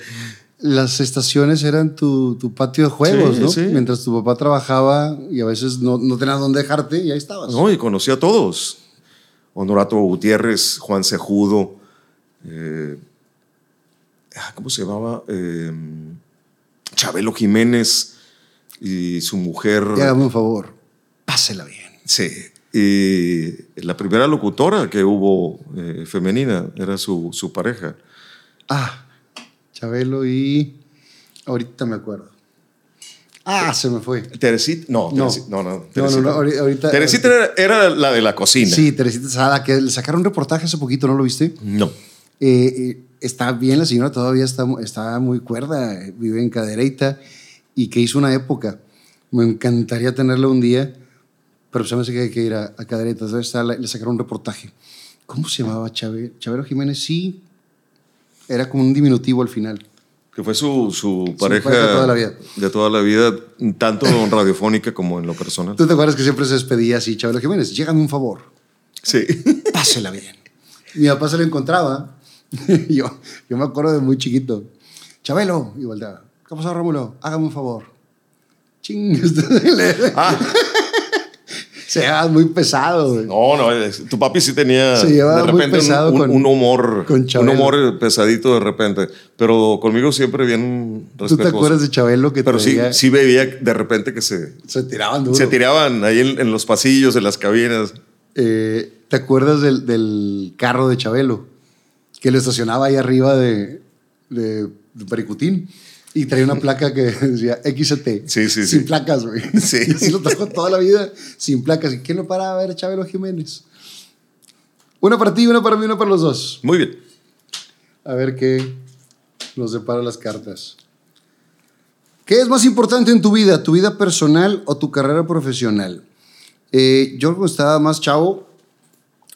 Las estaciones eran tu, tu patio de juegos, Sí, ¿no? sí. Mientras tu papá trabajaba y a veces no, no tenías dónde dejarte y ahí estabas. No, y conocí a todos. Honorato Gutiérrez, Juan Cejudo, eh, ah, ¿cómo se llamaba? Eh, Chabelo Jiménez y su mujer. Y hágame un favor, pásela bien. Sí. Y la primera locutora que hubo eh, femenina era su, su pareja. Ah, Chabelo y... Ahorita me acuerdo. Ah, se me fue. Teresita, no, No. Teresita- no, no, No, no, Teresita. no, ahori- ahorita... Teresita era, era la de la cocina. Sí, Teresita Sada, que le sacaron un reportaje hace poquito, ¿no lo viste? No. Eh, eh, está bien, la señora todavía está, está muy cuerda, eh, vive en Cadereyta y que hizo una época. Me encantaría tenerla un día, pero se me hace que hay que ir a, a la- le sacaron un reportaje. ¿Cómo se llamaba Chave- Chavero Jiménez? Sí, era como un diminutivo al final. Que fue su, su pareja, pareja de toda la vida. de toda la vida, tanto en radiofónica como en lo personal. ¿Tú te acuerdas que siempre se despedía así, Chavero Jiménez? Llégame un favor, Sí. pásela bien. Mi papá se lo encontraba. yo, yo me acuerdo de muy chiquito. Chabelo, y volteaba. ¿Qué pasó, Rómulo? Hágame un favor. Chingas. Ah, Se llevaba muy pesado, güey. no, no, tu papi sí tenía Se de repente un- pesado un, con- un humor, con un humor pesadito de repente, pero conmigo siempre bien ¿Tú respetuoso. te acuerdas de Chabelo que Pero sí, sí veía de repente que se, se tiraban duro? se tiraban ahí en, en los pasillos, en las cabinas. Eh, ¿Te acuerdas del, del carro de Chabelo? Que lo estacionaba ahí arriba de, de, de Pericutín y traía una placa que decía XT. Sí, sí, Sin sí. placas, güey. Sí. Y así lo trajo toda la vida sin placas. ¿Y quién lo paraba a ver? Chabelo Jiménez. Una para ti, una para mí, una para los dos. Muy bien. A ver qué nos depara las cartas. ¿Qué es más importante en tu vida, tu vida personal o tu carrera profesional? Eh, yo cuando estaba más chavo,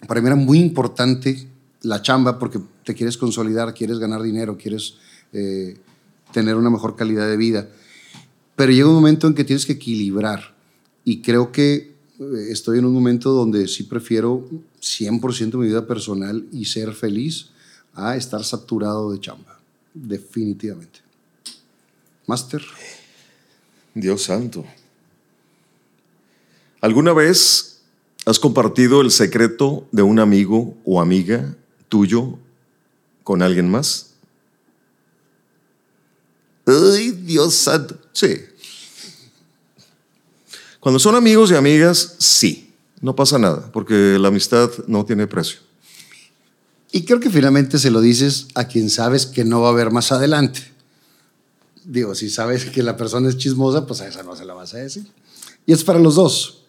para mí era muy importante la chamba porque te quieres consolidar, quieres ganar dinero, quieres eh, tener una mejor calidad de vida. Pero llega un momento en que tienes que equilibrar y creo que eh, estoy en un momento donde sí prefiero 100% mi vida personal y ser feliz a estar saturado de chamba. Definitivamente. Master. Dios santo. ¿Alguna vez has compartido el secreto de un amigo o amiga tuyo con alguien más? Ay, Dios santo. Sí. Cuando son amigos y amigas, sí. No pasa nada, porque la amistad no tiene precio. Y creo que finalmente se lo dices a quien sabes que no va a haber más adelante. Digo, si sabes que la persona es chismosa, pues a esa no se la vas a decir. Y es para los dos.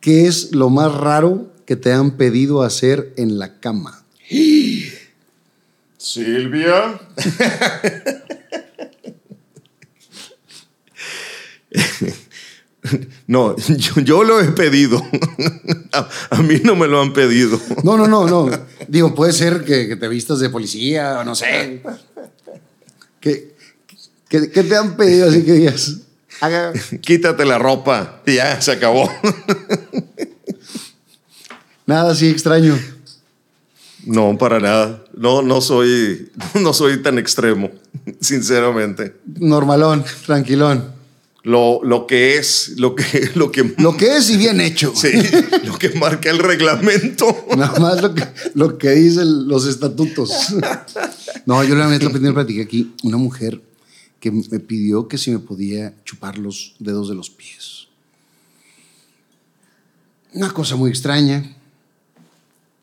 ¿Qué es lo más raro que te han pedido hacer en la cama? Silvia. No, yo, yo lo he pedido. A, a mí no me lo han pedido. No, no, no, no. Digo, puede ser que, que te vistas de policía o no sé. ¿Qué, qué, qué te han pedido así que digas? Haga. Quítate la ropa. y Ya, se acabó. Nada así extraño. No, para nada. No, no soy, no soy tan extremo, sinceramente. Normalón, tranquilón. Lo, lo que es, lo que, lo que, Lo que es y bien hecho. sí, lo que marca el reglamento. Nada más lo que, lo que dicen los estatutos. No, yo la vez la primera platiqué aquí, una mujer que me pidió que si me podía chupar los dedos de los pies. Una cosa muy extraña.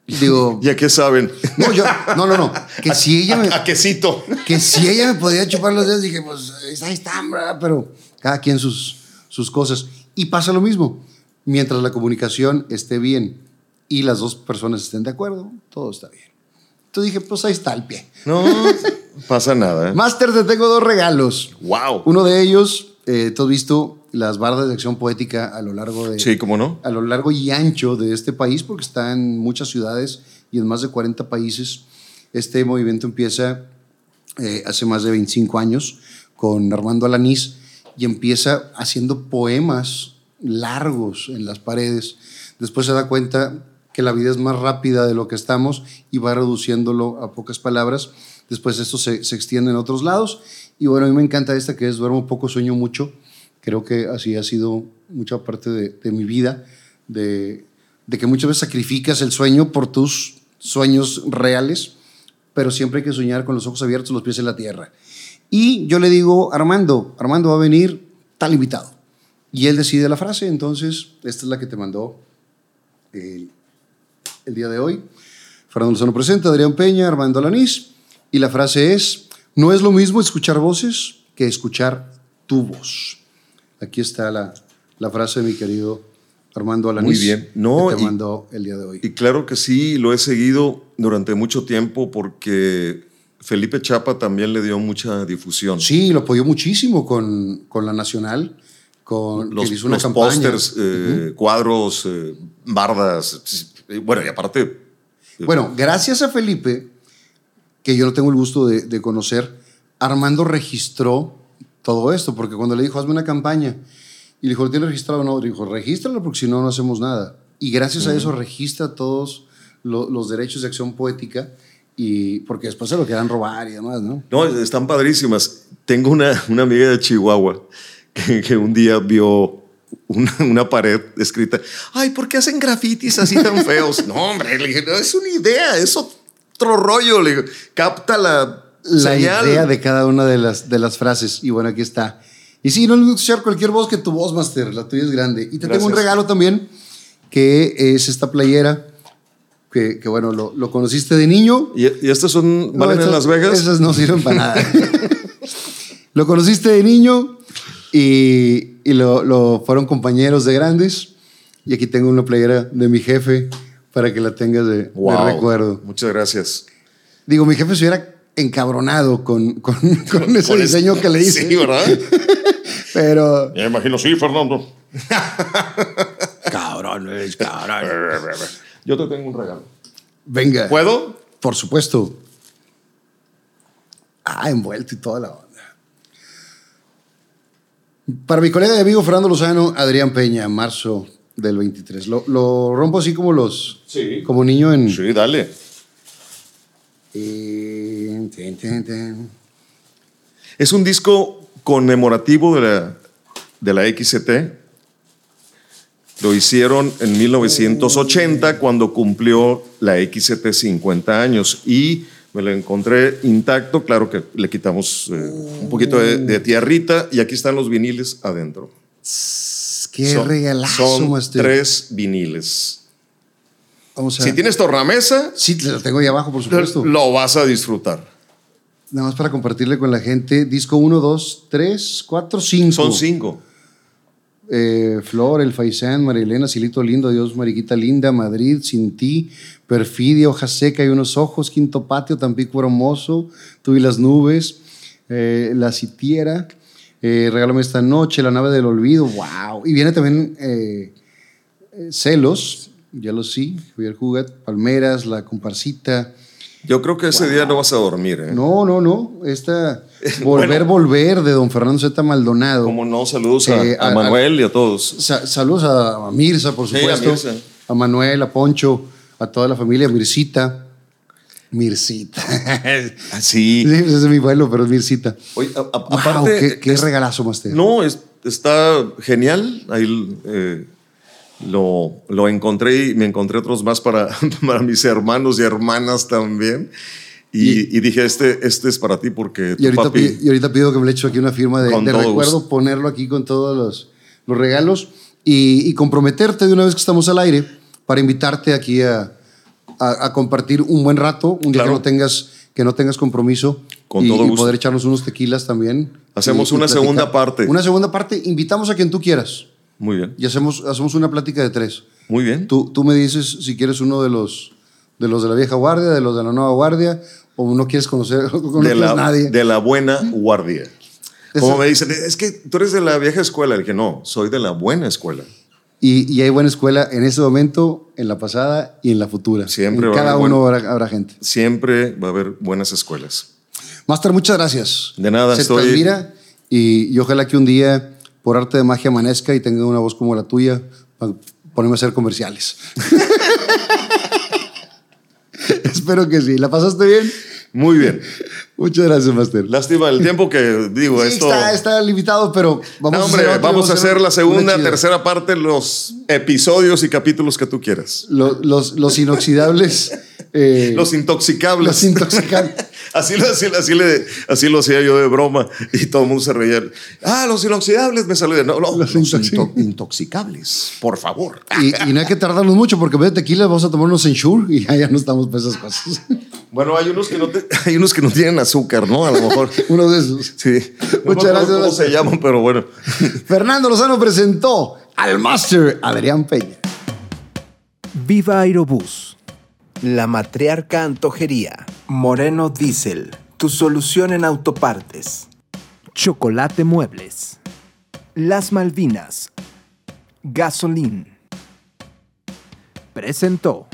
Digo, ¿Ya qué saben? no, yo, no, no, no. Que si ella me, A quesito. que si ella me podía chupar los dedos, dije, pues ahí ¿verdad? pero cada quien sus, sus cosas. Y pasa lo mismo. Mientras la comunicación esté bien y las dos personas estén de acuerdo, todo está bien. Entonces dije, pues ahí está el pie. No pasa nada. ¿eh? Master, te tengo dos regalos. Wow. Uno de ellos, eh, tú has visto las bardas de acción poética a lo largo de, Sí, ¿cómo no? a lo largo y ancho de este país, porque está en muchas ciudades y en más de 40 países. Este movimiento empieza eh, hace más de 25 años con Armando Alanís y empieza haciendo poemas largos en las paredes. Después se da cuenta que la vida es más rápida de lo que estamos y va reduciéndolo a pocas palabras. Después esto se, se extiende en otros lados. Y bueno, a mí me encanta esta que es Duermo poco, sueño mucho. Creo que así ha sido mucha parte de, de mi vida, de, de que muchas veces sacrificas el sueño por tus sueños reales, pero siempre hay que soñar con los ojos abiertos, los pies en la tierra. Y yo le digo, Armando, Armando va a venir tal invitado. Y él decide la frase, entonces esta es la que te mandó el, el día de hoy. Fernando Lozano presenta, Adrián Peña, Armando Alanís, y la frase es, no es lo mismo escuchar voces que escuchar tu voz. Aquí está la, la frase de mi querido Armando Alanís. Muy bien. No, que te y- mandó el día de hoy. Y claro que sí, lo he seguido durante mucho tiempo porque Felipe Chapa también le dio mucha difusión. Sí, lo apoyó muchísimo con, con la Nacional, con Los, que le hizo una los campaña. pósters, eh, cuadros, eh, bardas. sí, Bueno, y aparte, Bueno, gracias a Felipe, que yo no tengo el gusto de, de conocer, Armando registró todo esto, porque cuando le dijo, hazme una campaña, y le dijo, ¿lo tienes registrado o no? Dijo, regístralo porque si no, no hacemos nada. Y gracias a eso registra todos lo- los derechos de acción poética, y porque después se lo quedan robar y demás, ¿no? no, están padrísimas. Tengo una, una amiga de Chihuahua que, que un día vio una, una pared escrita, ay, ¿por qué hacen grafitis así tan feos? no, hombre, le dije, no, es una idea, es otro rollo, le digo, capta la, La señal. idea de cada una de las, de las frases. Y bueno, aquí está. Y sí, no gusta escuchar cualquier voz que tu voz, Master. La tuya es grande. Y te tengo un Gracias. regalo también, que es esta playera, que, que bueno, lo, lo conociste de niño. ¿Y, y estas son, No, en Las Vegas? Esas no sirven para nada. lo conociste de niño y, y lo, lo fueron compañeros de grandes. Y aquí tengo una playera de mi jefe para que la tengas de, recuerdo. Muchas gracias. Digo, mi jefe se hubiera encabronado con, con, con ese diseño que le hice. Sí, ¿verdad? Pero. Ya imagino, sí, Fernando. Cabrón, es cabrón. Yo te tengo un regalo. Venga. ¿Puedo? Por supuesto. Ah, envuelto y toda la onda. Para mi colega y amigo Fernando Lozano, Adrián Peña, marzo del 23. Lo, lo rompo así como los. Sí. Como niño en. Sí, dale. Eh, ten, ten, ten. Es un disco conmemorativo de la, de la XT. Lo hicieron en 1980 cuando cumplió la XT 50 años y me lo encontré intacto. Claro que le quitamos eh, un poquito de, de tierrita y aquí están los viniles adentro. Qué Son- regalazo, Son tres viniles. Vamos a Si tienes tornamesa, Sí, lo tengo ahí abajo, por supuesto. lo vas a disfrutar. Nada más para compartirle con la gente. Disco 1, 2, 3, 4, 5. Son cinco. Eh, Flor, El Faisán, Marilena, Silito Lindo, Dios, Mariquita Linda, Madrid, Sin Ti, Perfidia, Hoja Seca y Unos Ojos, Quinto Patio, Tampico Hermoso, Tú las Nubes, eh, La Sitiera, eh, Regálame esta noche, La Nave del Olvido, wow. Y viene también Celos, ya lo sí, Javier Jugat, Palmeras, La Comparsita. Yo creo que ese día no vas a dormir. ¿eh? No, no, no, esta Volver, Volver de don Fernando Z. Maldonado. Como no, saludos a, Eh, a a- Manuel y a todos. Sa- saludos a, Mirza, por Sí, a supuesto. Mirza. a Manuel, a Poncho, a toda la familia, a Mircita. Mircita. Así. Sí, ese es mi vuelo, pero es Mircita. Oye, Wow, aparte, qué, qué es- regalazo, Master. No, es- está genial. Ahí eh, lo, lo encontré y me encontré otros más para, para mis hermanos y hermanas también. Y, y dije, este, este es para ti porque y, ahorita papi... pi- y ahorita pido que me le echo aquí una firma de, de recuerdo, gusto. ponerlo aquí con todos los, los regalos y, y comprometerte de una vez que estamos al aire para invitarte aquí a, a- a compartir un buen rato, un día Claro. que no tengas que no tengas compromiso Con y, todo y poder echarnos unos tequilas también. Hacemos y- y una platicar. segunda parte. Una segunda parte, invitamos a quien tú quieras Muy bien, y hacemos, hacemos una plática de tres. muy bien. Tú, tú me dices si quieres uno de los, de los de la vieja guardia, de los de la nueva guardia, o no quieres conocer no de, la, nadie. de la buena guardia. Como me dicen, es que tú eres de la vieja escuela. Le dije, no, soy de la buena escuela. Y, y hay buena escuela en ese momento, en la pasada y en la futura. Siempre En va a cada haber uno buen- habrá, habrá gente. Siempre va a haber buenas escuelas. Master, muchas gracias. De nada, Se estoy- te admira y, y ojalá que un día, por arte de magia, amanezca y tenga una voz como la tuya para ponerme a hacer comerciales. Espero que sí. ¿La pasaste bien? Muy bien. Muchas gracias, Master. Lástima el tiempo que digo Sí, esto. está, está limitado, pero vamos No, a hombre, hacer otro, vamos a hacer la segunda, tercera parte, los episodios y capítulos que tú quieras. Lo- Los, los inoxidables. eh, Los intoxicables. los intoxicables. así, lo- así, así, le- así lo hacía yo de broma y todo el mundo se reía. Ah, los inoxidables me saludé. No, no, Los los, intoxi- into- intoxicables, por favor. Y, y no hay que tardarnos mucho porque en vez de tequila vamos a tomarnos Ensure y ya, ya no estamos para esas cosas. Bueno, hay unos que no, te- hay unos que no tienen azúcar, ¿no? A lo mejor. Uno de esos. Sí. No Muchas gracias, ¿Cómo se llaman? Pero bueno. Fernando Lozano presentó al Master Adrián Peña. Viva Aerobús. La matriarca antojería. Moreno Diesel. Tu solución en autopartes. Chocolate Muebles. Las Malvinas. Gasolín. Presentó.